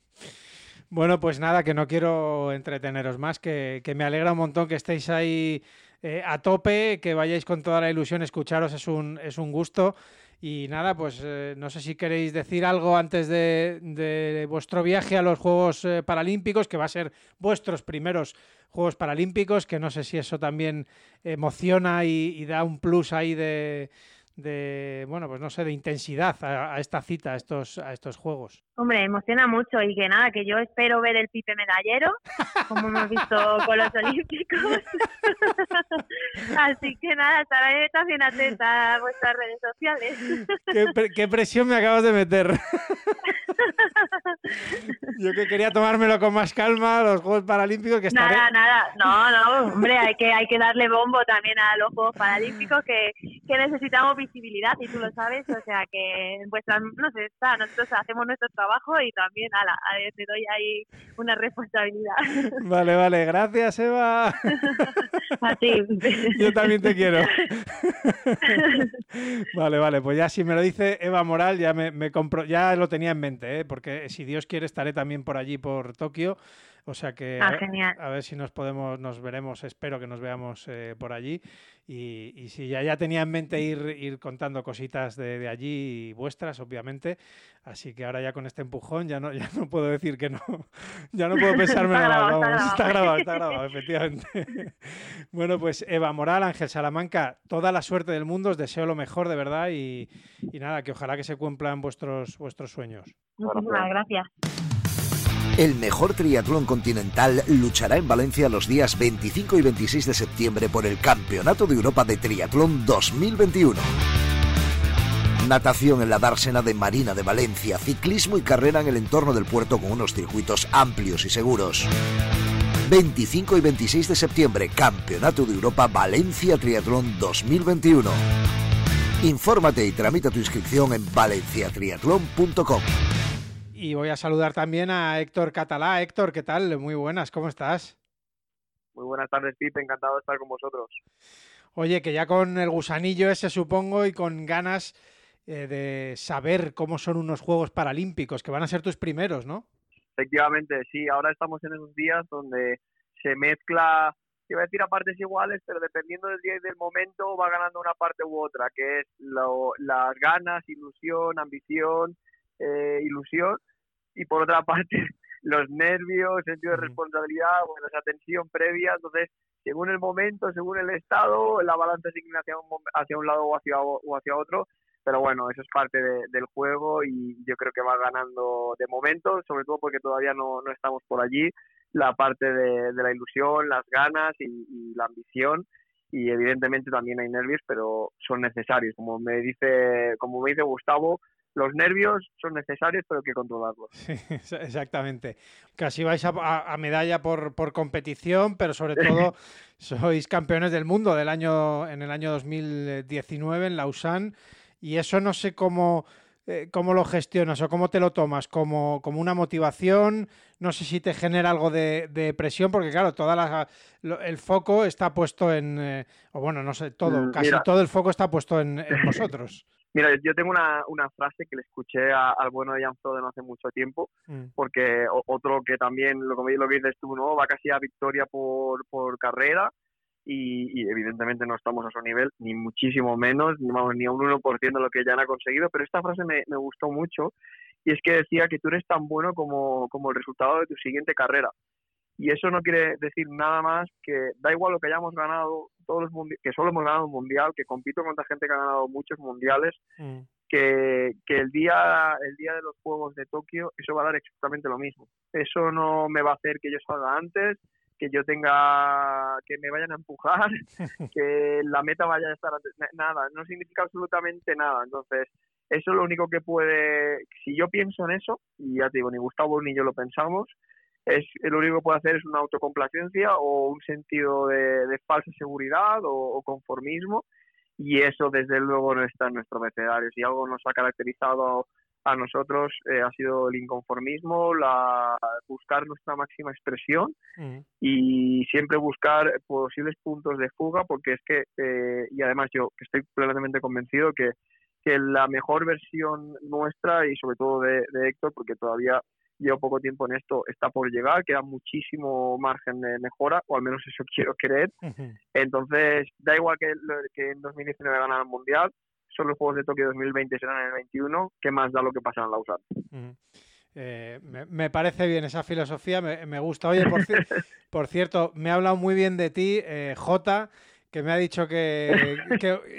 Bueno, pues nada, que no quiero entreteneros más, que, que me alegra un montón que estéis ahí eh, a tope, que vayáis con toda la ilusión, escucharos es un, es un gusto. Y nada, pues eh, no sé si queréis decir algo antes de, vuestro viaje a los Juegos eh, Paralímpicos, que va a ser vuestros primeros Juegos Paralímpicos, que no sé si eso también emociona y da un plus ahí de, de, bueno, pues no sé, de intensidad a, esta cita, a estos, a estos juegos? Hombre, emociona mucho y que nada, que yo espero ver el pipe medallero, como hemos visto con los Olímpicos. <laughs> Así que nada, estaré también atenta a vuestras redes sociales. ¿Qué, presión me acabas de meter? <laughs> <laughs> Yo que quería tomármelo con más calma, los Juegos Paralímpicos que estaré... Nada, nada, no, no, hombre, hay que, hay que darle bombo también a los Juegos Paralímpicos que, que necesitamos visibilidad y tú lo sabes, o sea que vuestra, no sé, está, nosotros hacemos nuestro trabajo y también a la, te doy ahí una responsabilidad. <laughs> Vale, vale, gracias Eva. <laughs> A ti. Yo también te quiero. Vale, vale, pues ya si me lo dice Eva Moral, ya me, me compro, ya lo tenía en mente, ¿eh? porque si Dios quiere estaré también por allí, por Tokio. O sea que ah, a, ver si nos podemos, nos veremos, espero que nos veamos eh, por allí. Y, y si ya, ya tenía en mente ir, ir contando cositas de, de, allí vuestras, obviamente. Así que ahora ya con este empujón ya no, ya no puedo decir que no, <laughs> ya no puedo pensarme nada. Está grabado, está grabado, efectivamente. <laughs> bueno, pues Eva Moral, Ángel Salamanca, toda la suerte del mundo, os deseo lo mejor de verdad y, y nada, que ojalá que se cumplan vuestros, vuestros sueños. Muchísimas gracias. El mejor triatlón continental luchará en Valencia los días 25 y 26 de septiembre por el Campeonato de Europa de Triatlón 2021. Natación en la dársena de Marina de Valencia, ciclismo y carrera en el entorno del puerto con unos circuitos amplios y seguros. 25 y 26 de septiembre, Campeonato de Europa Valencia Triatlón 2021. Infórmate y tramita tu inscripción en valenciatriatlón.com. Y voy a saludar también a Héctor Catalá. Héctor, ¿qué tal? Muy buenas, ¿cómo estás? Muy buenas tardes, Pipe. Encantado de estar con vosotros. Oye, que ya con el gusanillo ese, supongo, y con ganas eh, de saber cómo son unos Juegos Paralímpicos, que van a ser tus primeros, ¿no? Efectivamente, sí. Ahora estamos en esos días donde se mezcla, iba a decir a partes iguales, pero dependiendo del día y del momento va ganando una parte u otra, que es las ganas, ilusión, ambición eh, ilusión y por otra parte <laughs> los nervios, sentido de responsabilidad, bueno, esa tensión previa, entonces según el momento, según el estado, la balanza se inclina hacia un, hacia un lado o hacia, o hacia otro, pero bueno, eso es parte del juego y yo creo que va ganando de momento, sobre todo porque todavía no, no estamos por allí, la parte de, la ilusión, las ganas y, y, la ambición. Y evidentemente también hay nervios, pero son necesarios, como me dice, como me dice Gustavo, los nervios son necesarios, pero hay que controlarlos. <laughs> exactamente. Casi vais a, medalla por, por, competición, pero sobre todo <laughs> sois campeones del mundo del año en el año 2019 en Lausanne y eso no sé cómo eh, cómo lo gestionas o cómo te lo tomas como, como una motivación. No sé si te genera algo de, presión, porque claro, toda la, el foco está puesto en, eh, o bueno, no sé, todo, mm, casi todo el foco está puesto en, en vosotros. <laughs> Mira, yo tengo una, una frase que le escuché al bueno de Jan Froden hace mucho tiempo, mm. porque otro que también, lo, lo que dices tú, ¿no? Va casi a victoria por, por carrera y, evidentemente no estamos a su nivel, ni muchísimo menos, ni, vamos, ni a un 1% de lo que Jan ha conseguido, pero esta frase me, me gustó mucho y es que decía que tú eres tan bueno como, como el resultado de tu siguiente carrera. Y eso no quiere decir nada más que da igual lo que hayamos ganado, todos los que solo hemos ganado un mundial, que compito contra gente que ha ganado muchos mundiales, mm. que, que, el día el día de los Juegos de Tokio eso va a dar exactamente lo mismo. Eso no me va a hacer que yo salga antes, que yo tenga que me vayan a empujar, <laughs> que la meta vaya a estar antes, nada, no significa absolutamente nada. Entonces, eso es lo único que puede, si yo pienso en eso, y ya te digo, ni Gustavo ni yo lo pensamos, es lo único que puede hacer es una autocomplacencia o un sentido de, falsa seguridad o, conformismo y eso desde luego no está en nuestro abecedario. Si algo nos ha caracterizado a nosotros eh, ha sido el inconformismo, la buscar nuestra máxima expresión mm. y siempre buscar posibles puntos de fuga porque es que, eh, y además yo estoy plenamente convencido que, que la mejor versión nuestra y sobre todo de, de Héctor, porque todavía llevo poco tiempo en esto, está por llegar, queda muchísimo margen de mejora, o al menos eso <laughs> quiero creer. Entonces, da igual que, que en 2019 ganar el Mundial, son los Juegos de Tokio 2020 serán en el 21, ¿qué más da lo que pasa en la USAT? Eh, me, parece bien esa filosofía, me, gusta. Oye, por, <laughs> por, cierto, me ha hablado muy bien de ti, eh, Jota, que me ha dicho <laughs> que,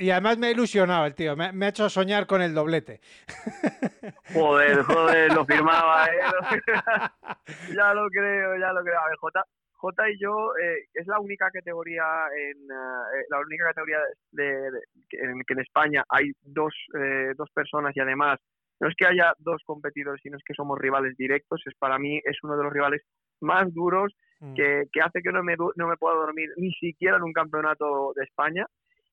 Y además me ha ilusionado el tío, me, ha hecho soñar con el doblete. <laughs> Joder, joder, lo firmaba, ¿eh? <laughs> ya lo creo, ya lo creo. A ver, Jota, J y yo eh, es la única categoría en eh, la única categoría de, en que en España hay dos, eh, dos personas y además no es que haya dos competidores sino es que somos rivales directos es para mí es uno de los rivales más duros mm. que, que, hace que no me no me pueda dormir ni siquiera en un campeonato de España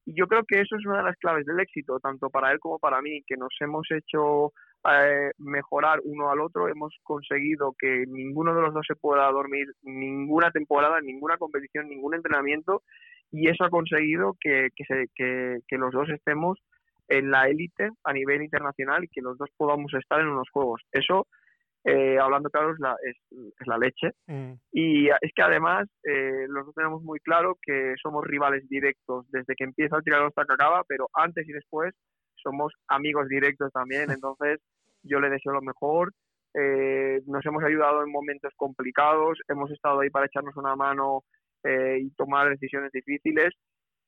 y yo creo que eso es una de las claves del éxito tanto para él como para mí que nos hemos hecho eh, mejorar uno al otro. Hemos conseguido que ninguno de los dos se pueda dormir ninguna temporada, ninguna competición, ningún entrenamiento y eso ha conseguido que, que, los dos estemos en la élite a nivel internacional y que los dos podamos estar en unos juegos. Eso, eh, hablando claro, es la, es, la leche. Mm. Y es que además eh, los dos tenemos muy claro que somos rivales directos desde que empieza el tirador hasta que acaba, pero antes y después somos amigos directos también, <laughs> entonces yo le deseo lo mejor. Eh, nos hemos ayudado en momentos complicados, hemos estado ahí para echarnos una mano eh, y tomar decisiones difíciles.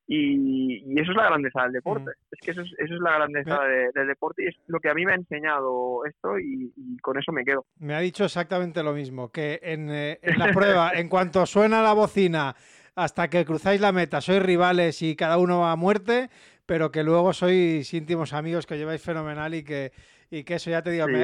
Y, eso es la grandeza del deporte. Mm. Es que eso es, eso es la grandeza del deporte y es lo que a mí me ha enseñado esto y, con eso me quedo. Me ha dicho exactamente lo mismo, que en, eh, en la prueba, <laughs> en cuanto suena la bocina hasta que cruzáis la meta, sois rivales y cada uno va a muerte, pero que luego sois íntimos amigos que lleváis fenomenal y que, y que eso ya te digo, me,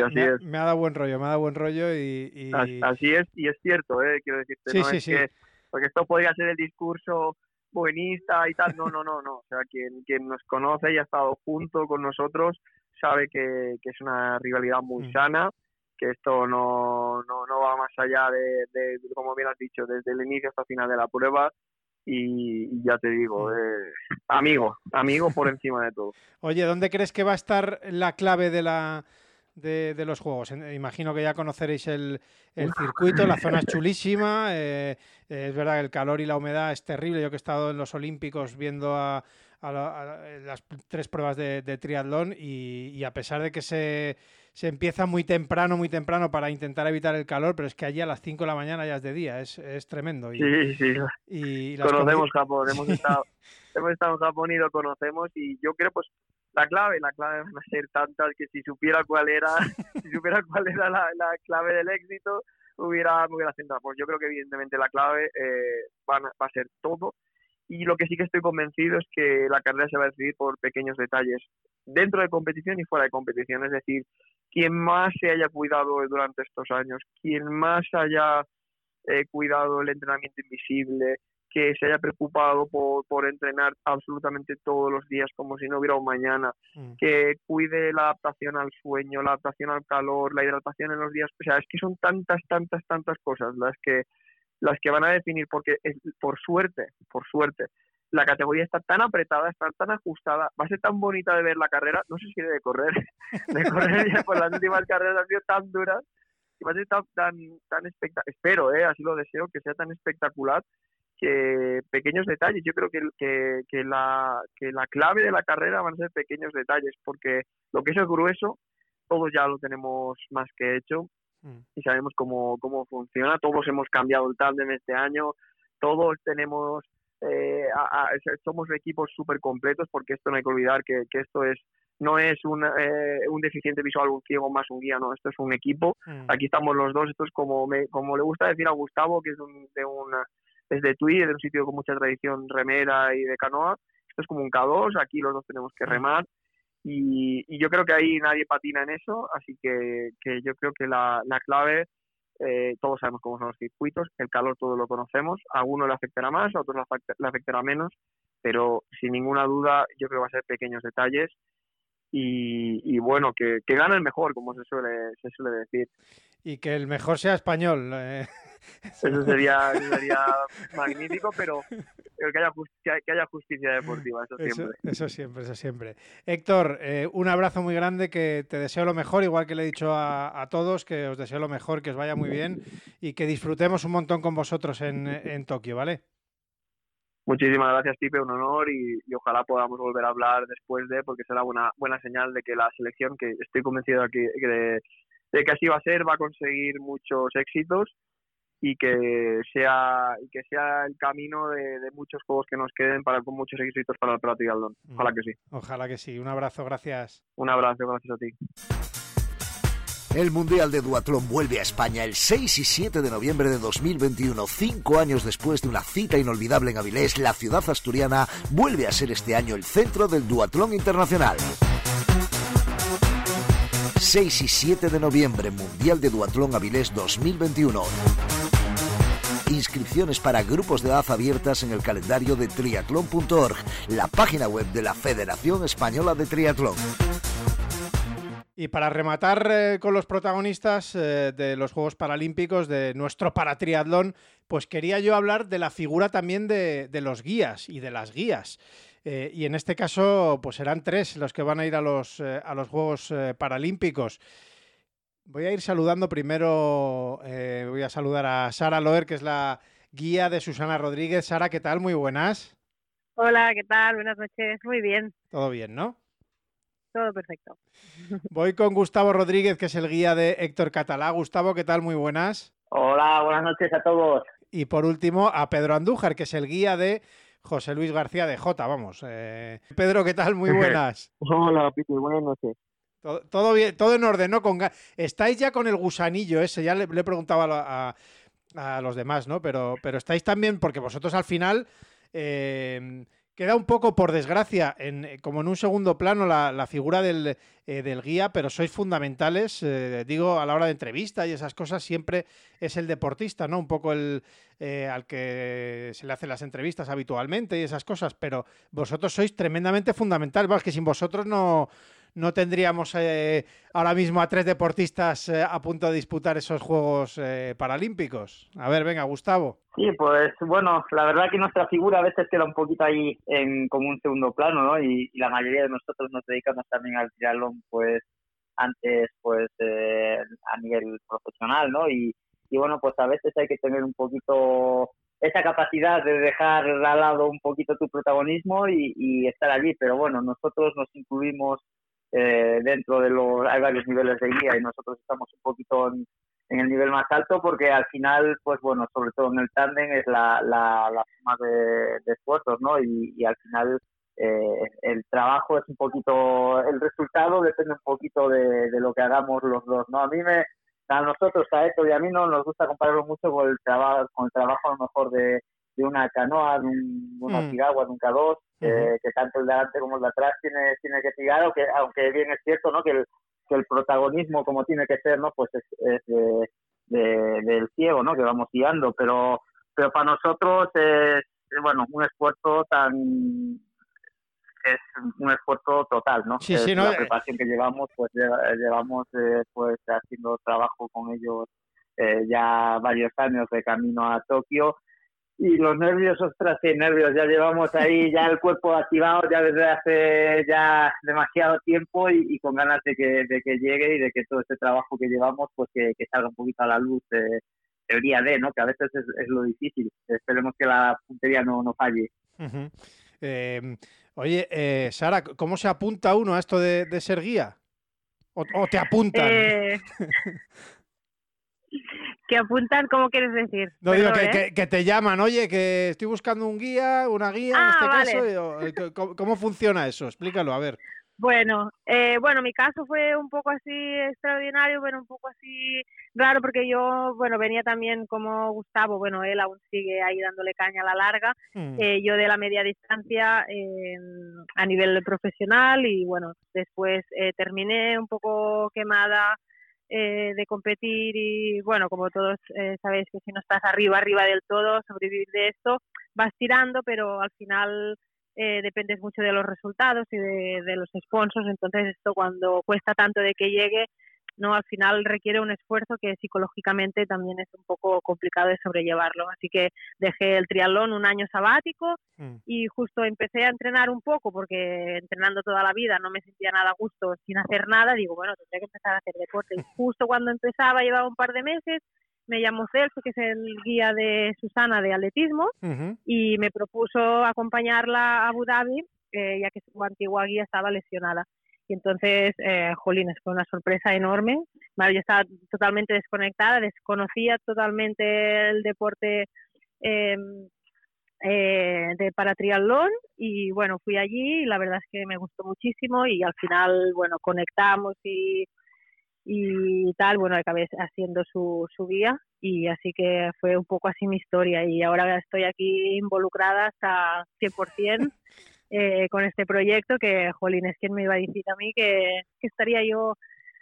ha dado buen rollo, me ha dado buen rollo y... Así es, y es cierto, ¿eh? quiero decirte, no es Que, porque esto podría ser el discurso buenista y tal, no, no, no, no, o sea, quien, quien nos conoce y ha estado junto con nosotros sabe que, es una rivalidad muy mm. sana, que esto no, no, no va más allá de, de, como bien has dicho, desde el inicio hasta el final de la prueba, y, ya te digo, mm. eh, amigo, amigo por encima de todo. Oye, ¿dónde crees que va a estar la clave de la de, los juegos? Imagino que ya conoceréis el, circuito, la zona es <laughs> chulísima, eh, es verdad que el calor y la humedad es terrible, yo que he estado en los Olímpicos viendo a, las tres pruebas de, triatlón y a pesar de que se se empieza muy temprano, muy temprano para intentar evitar el calor, pero es que allí a las 5 de la mañana ya es de día, es, es tremendo. Y, sí, sí. Y conocemos Japón, hemos <laughs> estado, hemos estado en Japón y lo conocemos y yo creo pues la clave, la clave van a ser tantas que si supiera cuál era, <laughs> si supiera cuál era la, clave del éxito, hubiera, me hubiera centrado. Pues yo creo que evidentemente la clave eh, va a ser todo y lo que sí que estoy convencido es que la carrera se va a decidir por pequeños detalles dentro de competición y fuera de competición. Es decir, quien más se haya cuidado durante estos años, quien más haya eh, cuidado el entrenamiento invisible, que se haya preocupado por, por, entrenar absolutamente todos los días como si no hubiera un mañana, mm. que cuide la adaptación al sueño, la adaptación al calor, la hidratación en los días, o sea, es que son tantas, tantas, tantas cosas las que las que van a definir, porque por suerte, por suerte, la categoría está tan apretada, está tan ajustada, va a ser tan bonita de ver la carrera, no sé si de correr, <laughs> de correr ya por las últimas carreras han sido tan duras, y va a ser tan, tan, tan espectacular, espero, eh, así lo deseo, que sea tan espectacular, que pequeños detalles, yo creo que, que, que, la, que la clave de la carrera van a ser pequeños detalles, porque lo que es el grueso, todos ya lo tenemos más que hecho, Mm. y sabemos cómo, cómo funciona. Todos hemos cambiado el tándem este año, todos tenemos, eh, somos equipos súper completos porque esto no hay que olvidar que, que esto es no es un, eh, un deficiente visual, un ciego más un guía, no, esto es un equipo. Mm. Aquí estamos los dos, esto es como, me, como le gusta decir a Gustavo, que es un, de una, es de Tui, de un sitio con mucha tradición remera y de canoa. Esto es como un K2, aquí los dos tenemos que mm. remar y, yo creo que ahí nadie patina en eso, así que, que yo creo que la, la clave, eh, todos sabemos cómo son los circuitos, el calor todos lo conocemos, a uno le afectará más, a otros le afectará menos, pero sin ninguna duda yo creo que va a ser pequeños detalles y, y bueno, que, que gane el mejor, como se suele, se suele decir. Y que el mejor sea español. Eh. Eso sería, sería magnífico, pero, que, haya justicia, que haya justicia deportiva, eso siempre. Eso, siempre, eso siempre. Héctor, eh, un abrazo muy grande, que te deseo lo mejor, igual que le he dicho a, todos, que os deseo lo mejor, que os vaya muy bien y que disfrutemos un montón con vosotros en, en Tokio, ¿vale? Muchísimas gracias, Pipe, un honor y, ojalá podamos volver a hablar después de, porque será una buena señal de que la selección, que estoy convencido de que, de, que así va a ser, va a conseguir muchos éxitos y que sea y que sea el camino de, muchos juegos que nos queden para con muchos éxitos para el Plato Ojalá que sí. Ojalá que sí. Un abrazo, gracias. Un abrazo, gracias a ti. El Mundial de Duatlón vuelve a España el 6 y 7 de noviembre de 2021. Cinco años después de una cita inolvidable en Avilés, la ciudad asturiana vuelve a ser este año el centro del Duatlón Internacional. 6 y 7 de noviembre, Mundial de Duatlón Avilés 2021. Inscripciones para grupos de edad abiertas en el calendario de triatlón.org, la página web de la Federación Española de Triatlón. Y para rematar eh, con los protagonistas eh, de los Juegos Paralímpicos, de nuestro paratriatlón, pues quería yo hablar de la figura también de, los guías y de las guías. Eh, y en este caso, pues serán tres los que van a ir a los, a los Juegos Paralímpicos. Voy a ir saludando primero, voy a saludar a Sara Loer, que es la guía de Susana Rodríguez. Sara, ¿qué tal? Muy buenas. Hola, ¿qué tal? Buenas noches. Muy bien. Todo bien, ¿no? Todo perfecto. <laughs> Voy con Gustavo Rodríguez, que es el guía de Héctor Catalá. Gustavo, ¿qué tal? Muy buenas. Hola, buenas noches a todos. Y por último, a Pedro Andújar, que es el guía de José Luis García de J, vamos. Eh, Pedro, ¿qué tal? Muy <laughs> buenas. Hola, Piti, buenas noches. Todo, bien, todo en orden, ¿no? Con, estáis ya con el gusanillo ese, ya le, he preguntado a, a, los demás, ¿no? Pero, pero estáis también, porque vosotros al final... Eh, Queda un poco, por desgracia, eh, como en un segundo plano la, figura del, eh, del, guía, pero sois fundamentales, eh, digo, a la hora de entrevista y esas cosas, siempre es el deportista, ¿no? Un poco el al que se le hacen las entrevistas habitualmente y esas cosas, pero vosotros sois tremendamente fundamentales, es que sin vosotros no, no tendríamos eh, ahora mismo a tres deportistas eh, a punto de disputar esos Juegos eh, Paralímpicos. A ver, venga, Gustavo. Sí, pues bueno, la verdad que nuestra figura a veces queda un poquito ahí en como un segundo plano, ¿no? Y, la mayoría de nosotros nos dedicamos también al triatlón, pues antes, pues a nivel profesional, ¿no? Y, y bueno, pues a veces hay que tener un poquito esa capacidad de dejar al lado un poquito tu protagonismo y estar allí, pero bueno, nosotros nos incluimos eh, dentro de los, hay varios niveles de guía y nosotros estamos un poquito en, el nivel más alto porque al final, pues bueno, sobre todo en el tándem es la, la, la de, esfuerzos, ¿no? Y, al final eh, el trabajo es un poquito, el resultado depende un poquito de, lo que hagamos los dos, ¿no? A mí me, a nosotros, a esto y a mí no nos gusta compararlo mucho con el trabajo, con el trabajo a lo mejor de, de una canoa, de, un, de una mm. piragua, de un K2, que tanto el de adelante como el de atrás tiene, tiene que tirar, aunque, aunque bien es cierto ¿no? que, el, que el protagonismo como tiene que ser, ¿no? pues es, es de, del ciego, ¿no? que vamos guiando, pero, pero para nosotros es, bueno, un esfuerzo tan es un esfuerzo total, ¿no? Sí, sí, ¿no? La preparación que llevamos, pues llevamos eh, pues haciendo trabajo con ellos eh, ya varios años de camino a Tokio y los nervios, ostras, qué nervios, ya llevamos ahí <laughs> ya el cuerpo activado ya desde hace ya demasiado tiempo y, con ganas de que, de que llegue y de que todo este trabajo que llevamos pues que, salga un poquito a la luz eh, día de, ¿no? Que a veces es, lo difícil. Esperemos que la puntería no, no falle. Em, oye, eh, Sara, ¿cómo se apunta uno a esto de, ser guía? ¿O, te apuntan? <laughs> Eh, que apuntan, ¿cómo quieres decir? No digo ¿eh? que, te llaman, oye, que estoy buscando un guía, una guía en ah, este caso. ¿cómo, funciona eso? Explícalo, a ver. Bueno, eh, bueno, mi caso fue un poco así extraordinario, bueno, un poco así raro porque yo, bueno, venía también como Gustavo, bueno, él aún sigue ahí dándole caña a la larga, Mm. eh, yo de la media distancia eh, a nivel profesional y bueno, después eh, terminé un poco quemada eh, de competir y bueno, como todos eh, sabéis que si no estás arriba, arriba del todo, sobrevivir de esto, vas tirando, pero al final eh, dependes mucho de los resultados y de, de los sponsors, entonces esto cuando cuesta tanto de que llegue, no al final requiere un esfuerzo que psicológicamente también es un poco complicado de sobrellevarlo. Así que dejé el triatlón un año sabático Mm. y justo empecé a entrenar un poco porque entrenando toda la vida no me sentía nada a gusto sin hacer nada. Digo, bueno, tendré que empezar a hacer deporte. Y <laughs> justo cuando empezaba, llevaba un par de meses, me llamó Celso, que es el guía de Susana de atletismo, y me propuso acompañarla a Abu Dhabi, eh, ya que su antigua guía estaba lesionada. Y entonces, eh, jolines, fue una sorpresa enorme. Yo estaba totalmente desconectada, desconocía totalmente el deporte eh, eh, de para triatlón y bueno, fui allí y la verdad es que me gustó muchísimo y al final, bueno, conectamos y, y tal, bueno, acabé haciendo su, su guía y así que fue un poco así mi historia y ahora estoy aquí involucrada hasta 100% <laughs> eh, con este proyecto que, jolín, es quien me iba a decir a mí que, que estaría yo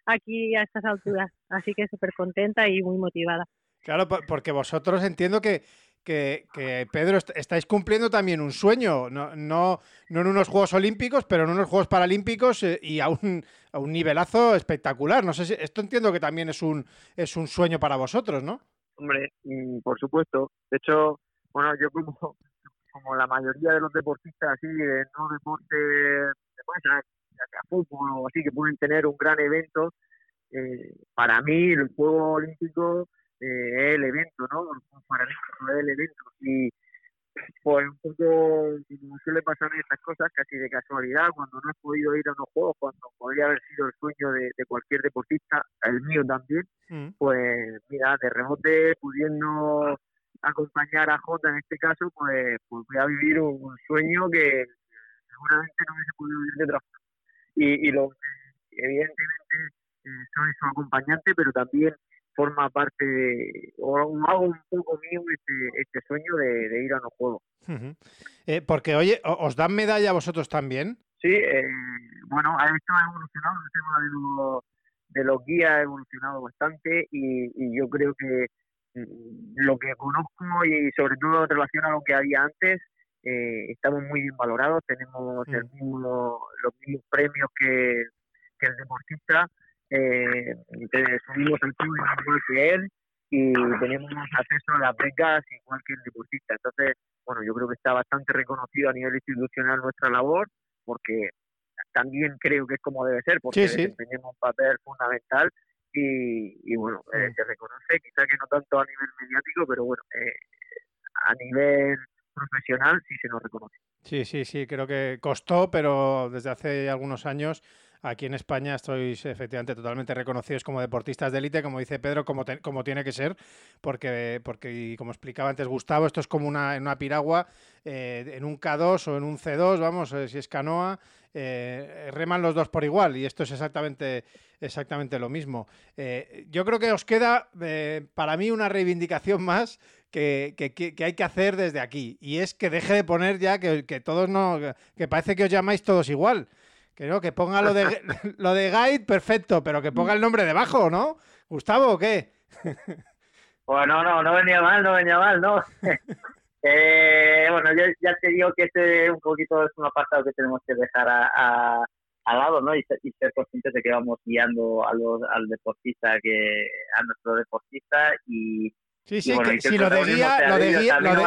aquí a estas alturas, así que súper contenta y muy motivada. Claro, po- porque vosotros entiendo que, que, que, Pedro, est- estáis cumpliendo también un sueño, no, no, no en unos Juegos Olímpicos, pero en unos Juegos Paralímpicos eh, y a un, a un nivelazo espectacular. No sé si esto entiendo que también es un, es un sueño para vosotros, ¿no? Hombre, mm, por supuesto. De hecho, bueno, yo como, como la mayoría de los deportistas así, de no deporte de masa, ya sea fútbol o así, que pueden tener un gran evento, eh, para mí el Juego Olímpico eh, es el evento, ¿no? El Juego Paralímpico es el evento. Y pues un poco, como suele pasar en estas cosas, casi de casualidad, cuando no has podido ir a unos juegos, cuando podría haber sido el sueño de, de cualquier deportista, el mío también, Mm. pues mira, de rebote, pudiendo acompañar a Jota en este caso, pues, pues voy a vivir un, un sueño que seguramente no hubiese podido vivir de otra forma. Y, y lo, evidentemente eh, soy su acompañante, pero también forma parte de, o hago un poco mío este, este sueño de, de ir a los juegos. Eh, porque, oye, ¿o- ¿os dan medalla a vosotros también? Sí, eh, bueno, esto ha evolucionado, el tema de los, de los guías ha evolucionado bastante y, y yo creo que lo que conozco y sobre todo en relación a lo que había antes, eh, estamos muy bien valorados, tenemos el mismo, los mismos premios que, que el deportista, eh, subimos al podio igual que él y tenemos acceso a las becas igual que el deportista. Entonces, bueno, yo creo que está bastante reconocido a nivel institucional nuestra labor porque también creo que es como debe ser, porque Sí, sí. desempeñamos un papel fundamental y, y bueno, eh, se reconoce, quizá que no tanto a nivel mediático, pero bueno, eh, a nivel profesional sí se nos reconoce. Sí, sí, sí, creo que costó, pero desde hace algunos años aquí en España estáis efectivamente totalmente reconocidos como deportistas de élite, como dice Pedro, como, te- como tiene que ser, porque, porque como explicaba antes Gustavo, esto es como una, en una piragua, eh, en un K2 o en un C2, vamos, eh, si es canoa, eh, reman los dos por igual y esto es exactamente, exactamente lo mismo. Eh, yo creo que os queda para mí una reivindicación más que- que- que hay que hacer desde aquí y es que deje de poner ya que, que todos no, que parece que os llamáis todos igual. Que no, que ponga lo de, <laughs> lo de guide, perfecto, pero que ponga el nombre debajo, ¿no? Gustavo, ¿o qué? <laughs> Bueno, no, no venía mal, no venía mal, ¿no? <laughs> eh, bueno, yo ya te digo que este un poquito es un apartado que tenemos que dejar a, a- lado, ¿no? Y, y ser conscientes de que vamos guiando a los, al deportista, que a nuestro deportista y... Sí, sí, bueno, que si lo de guía, lo de guía, lo de-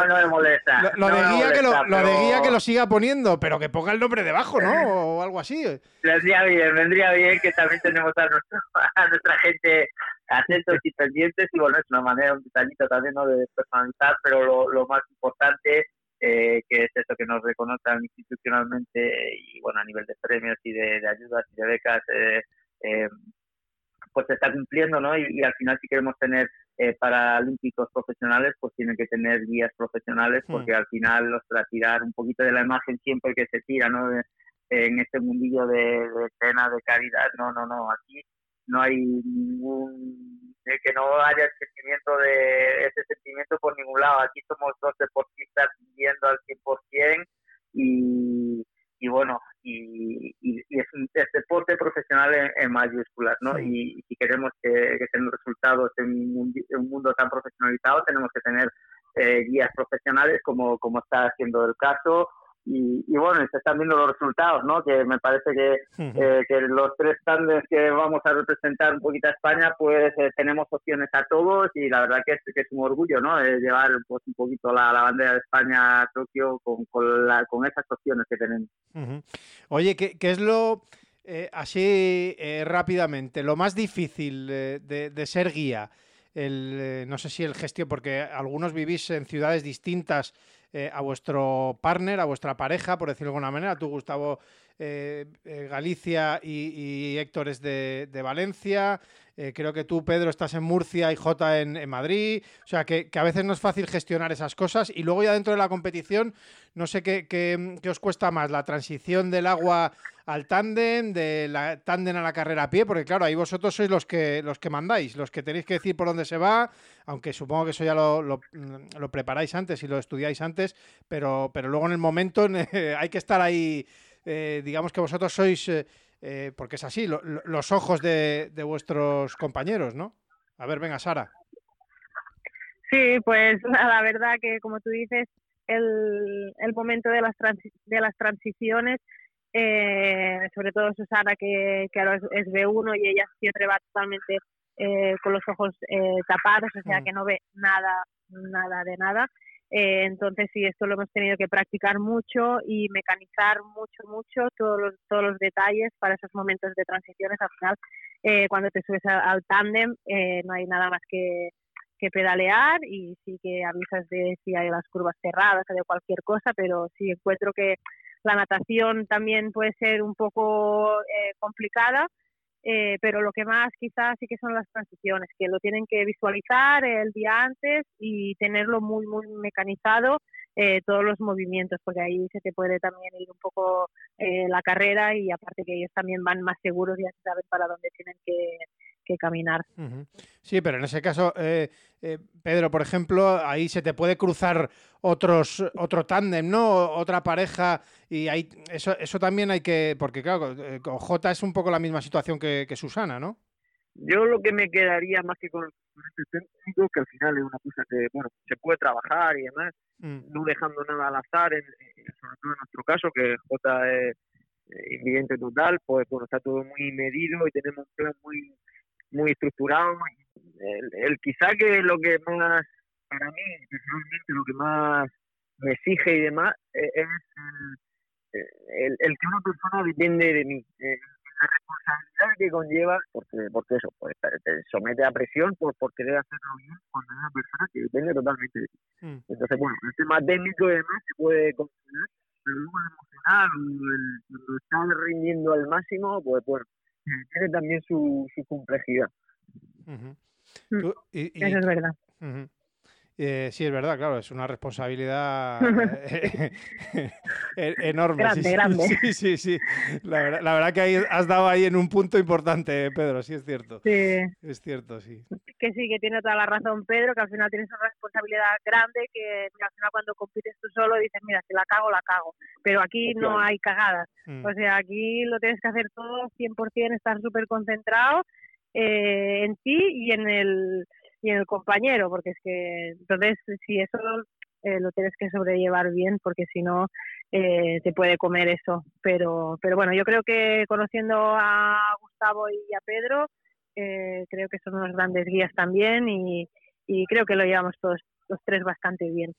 guía que lo, que siga poniendo, pero que ponga el nombre debajo, ¿no? <laughs> O algo así. vendría bien, vendría bien que también tenemos a, nuestro, <laughs> a nuestra gente atentos y pendientes y bueno, es una manera, un detallito también ¿no? de personalizar, pero lo, lo más importante eh, que es eso que nos reconozcan institucionalmente y bueno, a nivel de premios y de, de ayudas y de becas, eh, eh, pues se está cumpliendo, ¿no? Y, y al final si queremos tener eh, paralímpicos profesionales, pues tienen que tener guías profesionales, porque al final, ostras, tirar un poquito de la imagen siempre que se tira, ¿no? De- en este mundillo de, de escena, de caridad. No, no, no, aquí no hay ningún, que no haya sentimiento de ese sentimiento por ningún lado. Aquí somos dos deportistas viviendo al 100% y, y bueno, y, y, es un deporte profesional en, mayúsculas, ¿no? Y, si queremos que, que tengan resultados en un, mundo tan profesionalizado, tenemos que tener eh, guías profesionales como, como está haciendo el caso y, bueno, se están viendo los resultados, ¿no? Que me parece que, eh, que los tres tandes que vamos a representar un poquito a España, pues eh, tenemos opciones a todos y la verdad que es, que es un orgullo, ¿no? llevar pues un poquito la, bandera de España a Tokio con, con, la, con esas opciones que tenemos. Oye, ¿qué, ¿qué, es lo, eh, así rápidamente, lo más difícil de, de, ser guía? El, no sé si el gestión, porque algunos vivís en ciudades distintas eh, a vuestro partner, a vuestra pareja, por decirlo de alguna manera. Tú, Gustavo, eh, eh, Galicia y, Héctor es de, Valencia. creo que tú, Pedro, estás en Murcia y Jota en, Madrid. O sea, que, a veces no es fácil gestionar esas cosas. Y luego ya dentro de la competición, no sé qué os cuesta más, la transición del agua al tándem, de la tándem a la carrera a pie, porque claro, ahí vosotros sois los que, los que mandáis, los que tenéis que decir por dónde se va, aunque supongo que eso ya lo, lo, preparáis antes y lo estudiáis antes, pero, pero luego en el momento <laughs> hay que estar ahí, eh, digamos que vosotros sois, eh, eh, porque es así, los ojos de, de vuestros compañeros, ¿no? A ver, venga, Sara. Sí, pues <laughs> la verdad que como tú dices, el, el momento de las, de las transiciones eh, sobre todo Susana, que, que ahora es, B1 y ella siempre va totalmente eh, con los ojos eh, tapados, o sea mm. que no ve nada, nada de nada. Eh, entonces sí, esto lo hemos tenido que practicar mucho y mecanizar mucho, mucho todos los, todos los detalles para esos momentos de transiciones. Al final, cuando te subes al tándem, no hay nada más que, que pedalear y sí que avisas de si hay las curvas cerradas o de cualquier cosa, pero sí encuentro que la natación también puede ser un poco eh, complicada, eh, pero lo que más quizás sí que son las transiciones, que lo tienen que visualizar el día antes y tenerlo muy, muy mecanizado eh, todos los movimientos, porque ahí se te puede también ir un poco la carrera y aparte que ellos también van más seguros y ya saben para dónde tienen que, que caminar. Sí, pero en ese caso, eh, eh, Pedro, por ejemplo, ahí se te puede cruzar otros otro tándem, ¿no? Otra pareja y ahí eso eso también hay que porque claro, eh, con J es un poco la misma situación que, Susana, ¿no? Yo lo que me quedaría más que con, este técnico, que al final es una cosa que, bueno, se puede trabajar y demás, mm. no dejando nada al azar, en, sobre todo en nuestro caso, que J es invidente total, pues bueno, está todo muy medido y tenemos un plan muy muy estructurado. El, quizá que lo que más, para mí, personalmente, lo que más me exige y demás eh, es el, el, que una persona depende de mí. Eh, la responsabilidad que conlleva, porque, porque eso, pues, te somete a presión por, por querer hacerlo bien cuando es una persona que depende totalmente de ti. Mm. Entonces, bueno, el tema técnico y demás se puede controlar, pero luego el emocional, el, cuando estás rindiendo al máximo, pues bueno, tiene también su, su complejidad. Mm. Eso es verdad. Eh, sí, es verdad, claro, es una responsabilidad <laughs> eh, <laughs> e-, enorme. Grande, sí, grande. <laughs> Sí, sí, sí. La, verdad, la verdad que ahí has dado ahí en un punto importante, Pedro, sí es cierto. Sí. Es cierto, sí. Que sí, que tiene toda la razón Pedro, que al final tienes una responsabilidad grande que al final cuando compites tú solo dices, mira, si la cago, la cago. Pero aquí no hay cagadas. Mm. O sea, aquí lo tienes que hacer todo 100%, estar súper concentrado eh, en ti y en el y en el compañero, porque es que entonces si eso eh, lo tienes que sobrellevar bien, porque si no eh, te puede comer eso. Pero, pero bueno, yo creo que conociendo a Gustavo y a Pedro, eh, creo que son unos grandes guías también y, y creo que lo llevamos todos los tres bastante bien.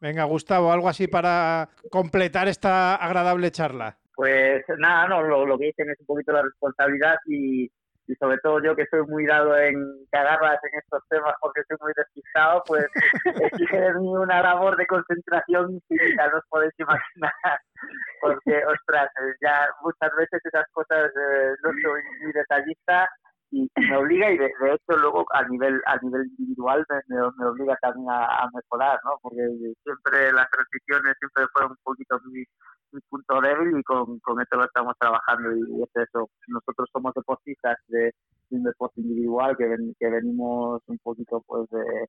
Venga, Gustavo, algo así para completar esta agradable charla. Pues nada, no, lo, lo que dicen es un poquito la responsabilidad y, y sobre todo yo que soy muy dado en cagarlas en estos temas porque soy muy despistado, pues <laughs> exige de mí una labor de concentración infinita, no os podéis imaginar, <laughs> porque, ostras, ya muchas veces esas cosas eh, no soy muy detallista y me obliga y de, hecho luego a nivel a nivel individual me, me, obliga también a, mejorar, ¿no? Porque siempre las transiciones siempre fueron un poquito muy mi punto débil y con, con esto lo estamos trabajando y es eso. Nosotros somos deportistas de, un deporte individual que, que venimos un poquito pues de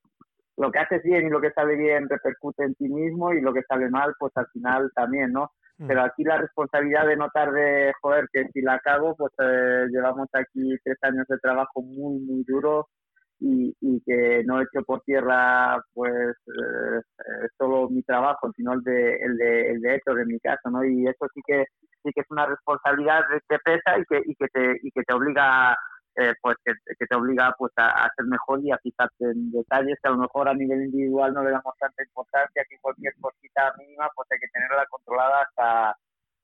lo que haces bien y lo que sale bien repercute en ti mismo y lo que sale mal pues al final también, ¿no? Mm. Pero aquí la responsabilidad de notar de, joder, que si la cago, pues eh, llevamos aquí tres años de trabajo muy, muy duro y, y que no he hecho por tierra pues eh, eh, solo mi trabajo, sino el de, el de, el de Héctor en mi caso, ¿no? Y eso sí que sí que es una responsabilidad que pesa y que, y que te y que te obliga eh, pues que, te obliga pues a, a, ser mejor y a fijarte en detalles que a lo mejor a nivel individual no le damos tanta importancia que cualquier cosita mínima pues hay que tenerla controlada hasta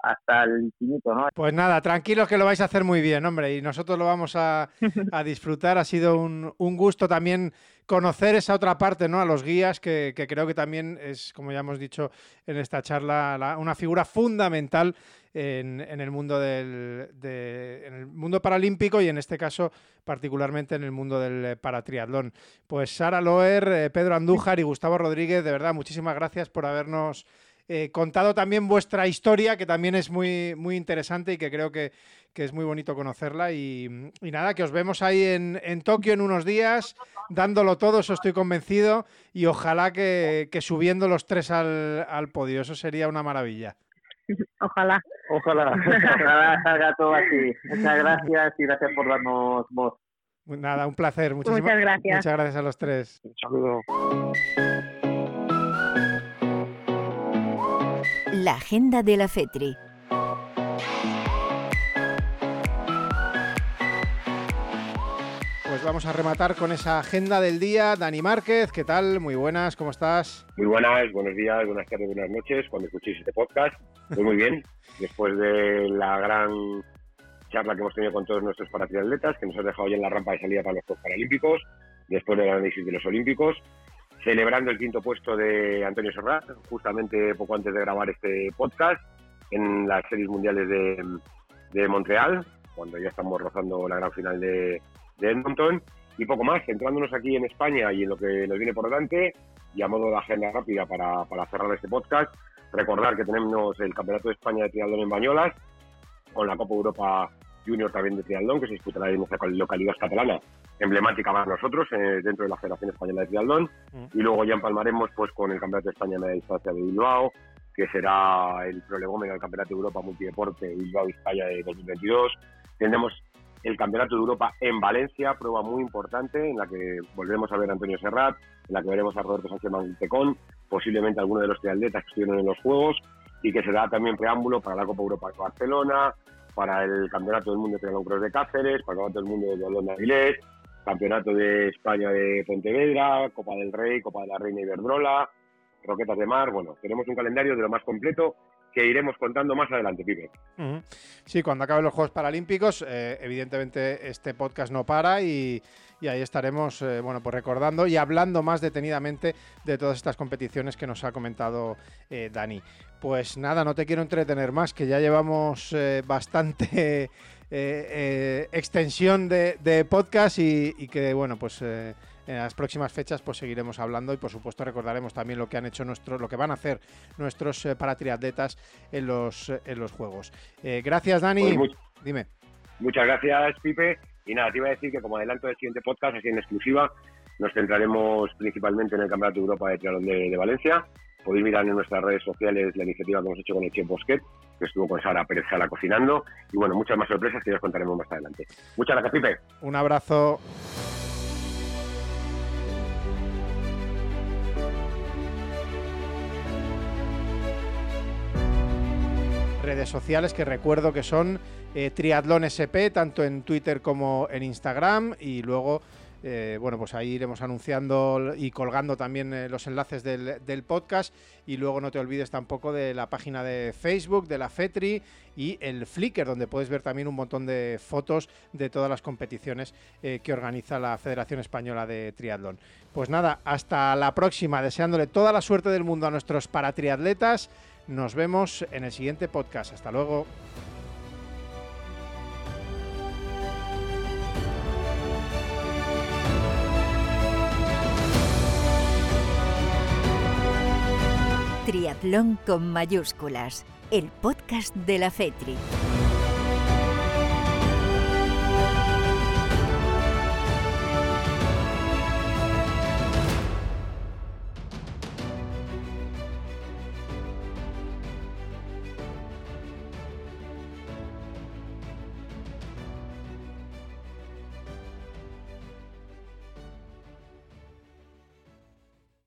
hasta el infinito, ¿no? Pues nada, tranquilos que lo vais a hacer muy bien, hombre, y nosotros lo vamos a, <laughs> disfrutar. Ha sido un, gusto también conocer esa otra parte, ¿no? A los guías, que, creo que también es, como ya hemos dicho en esta charla, una figura fundamental en, el mundo del en el mundo paralímpico y en este caso particularmente en el mundo del paratriatlón. Pues Sara Loer, eh, Pedro Andújar y Gustavo Rodríguez, de verdad, muchísimas gracias por habernos eh, contado también vuestra historia, que también es muy, muy interesante y que creo que, es muy bonito conocerla. Y, nada, que os vemos ahí en, Tokio en unos días, dándolo todo, eso estoy convencido, y ojalá que, subiendo los tres al, al podio, eso sería una maravilla. <laughs> Ojalá. Ojalá, <laughs> ojalá salga todo así. Muchas gracias y gracias por darnos voz. Nada, un placer. Muchísimas, Muchas gracias. Muchas gracias a los tres. Un saludo. La agenda de la FETRI. Pues vamos a rematar con esa agenda del día. Dani Márquez, ¿qué tal? Muy buenas, ¿cómo estás? Muy buenas, buenos días, buenas tardes, buenas noches, cuando escuchéis este podcast. Muy, muy bien. <laughs> Después de la gran charla que hemos tenido con todos nuestros paratriatletas, que nos ha dejado ya en la rampa de salida para los Juegos Paralímpicos, después del análisis de los Olímpicos, celebrando el quinto puesto de Antonio Serrat, justamente poco antes de grabar este podcast, en las series mundiales de, Montreal, cuando ya estamos rozando la gran final de, Edmonton. Y poco más, centrándonos aquí en España y en lo que nos viene por delante, y a modo de agenda rápida para, para cerrar este podcast, recordar que tenemos el Campeonato de España de Triatlón en Bañolas, con la Copa Europa Junior también de Triatlón, que se disputará en nuestra localidad catalana, emblemática para nosotros eh, dentro de la Federación Española de Triatlón. Mm. Y luego ya empalmaremos pues, con el Campeonato de España de distancia de Bilbao, que será el prolegómeno del Campeonato de Europa Multideporte Bilbao-Vizcaya de 2022. Tendremos el Campeonato de Europa en Valencia, prueba muy importante en la que volveremos a ver a Antonio Serrat, en la que veremos a Roberto Sánchez Mantecón, posiblemente alguno de los triatletas que estuvieron en los Juegos y que será también preámbulo para la Copa Europa de Barcelona, para el Campeonato del Mundo de Triatlón de Cáceres, para el Campeonato del Mundo de Duatlón de Avilés, Campeonato de España de Pontevedra, Copa del Rey, Copa de la Reina Iberdrola, Roquetas de Mar. Bueno, tenemos un calendario de lo más completo que iremos contando más adelante, Pipe. Sí, cuando acaben los Juegos Paralímpicos, eh, evidentemente este podcast no para y, ahí estaremos eh, bueno, pues recordando y hablando más detenidamente de todas estas competiciones que nos ha comentado eh, Dani. Pues nada, no te quiero entretener más, que ya llevamos bastante extensión de, podcast y, y, que, bueno, pues en las próximas fechas pues seguiremos hablando y por supuesto recordaremos también lo que han hecho nuestros, lo que van a hacer nuestros eh, paratriatletas en los, eh, en los Juegos. Eh, gracias Dani. Pues Dime. Muchas gracias Pipe. Y nada, te iba a decir que como adelanto del siguiente podcast, así en exclusiva, nos centraremos principalmente en el Campeonato de Europa de Triatlón de, Valencia. Podéis mirar en nuestras redes sociales la iniciativa que hemos hecho con el Chef Bosquet, que estuvo con Sara Pérez Sala cocinando. Y bueno, muchas más sorpresas que os contaremos más adelante. Muchas gracias, Pipe. Un abrazo. redes sociales que recuerdo que son eh, Triatlón SP, tanto en Twitter como en Instagram, y luego, eh, bueno, pues ahí iremos anunciando y colgando también eh, los enlaces del, podcast, y luego no te olvides tampoco de la página de Facebook, de la FETRI y el Flickr, donde puedes ver también un montón de fotos de todas las competiciones que organiza la Federación Española de Triatlón. Pues nada, hasta la próxima, deseándole toda la suerte del mundo a nuestros paratriatletas. Nos vemos en el siguiente podcast. Hasta luego. Triatlón con mayúsculas el podcast de la FETRI.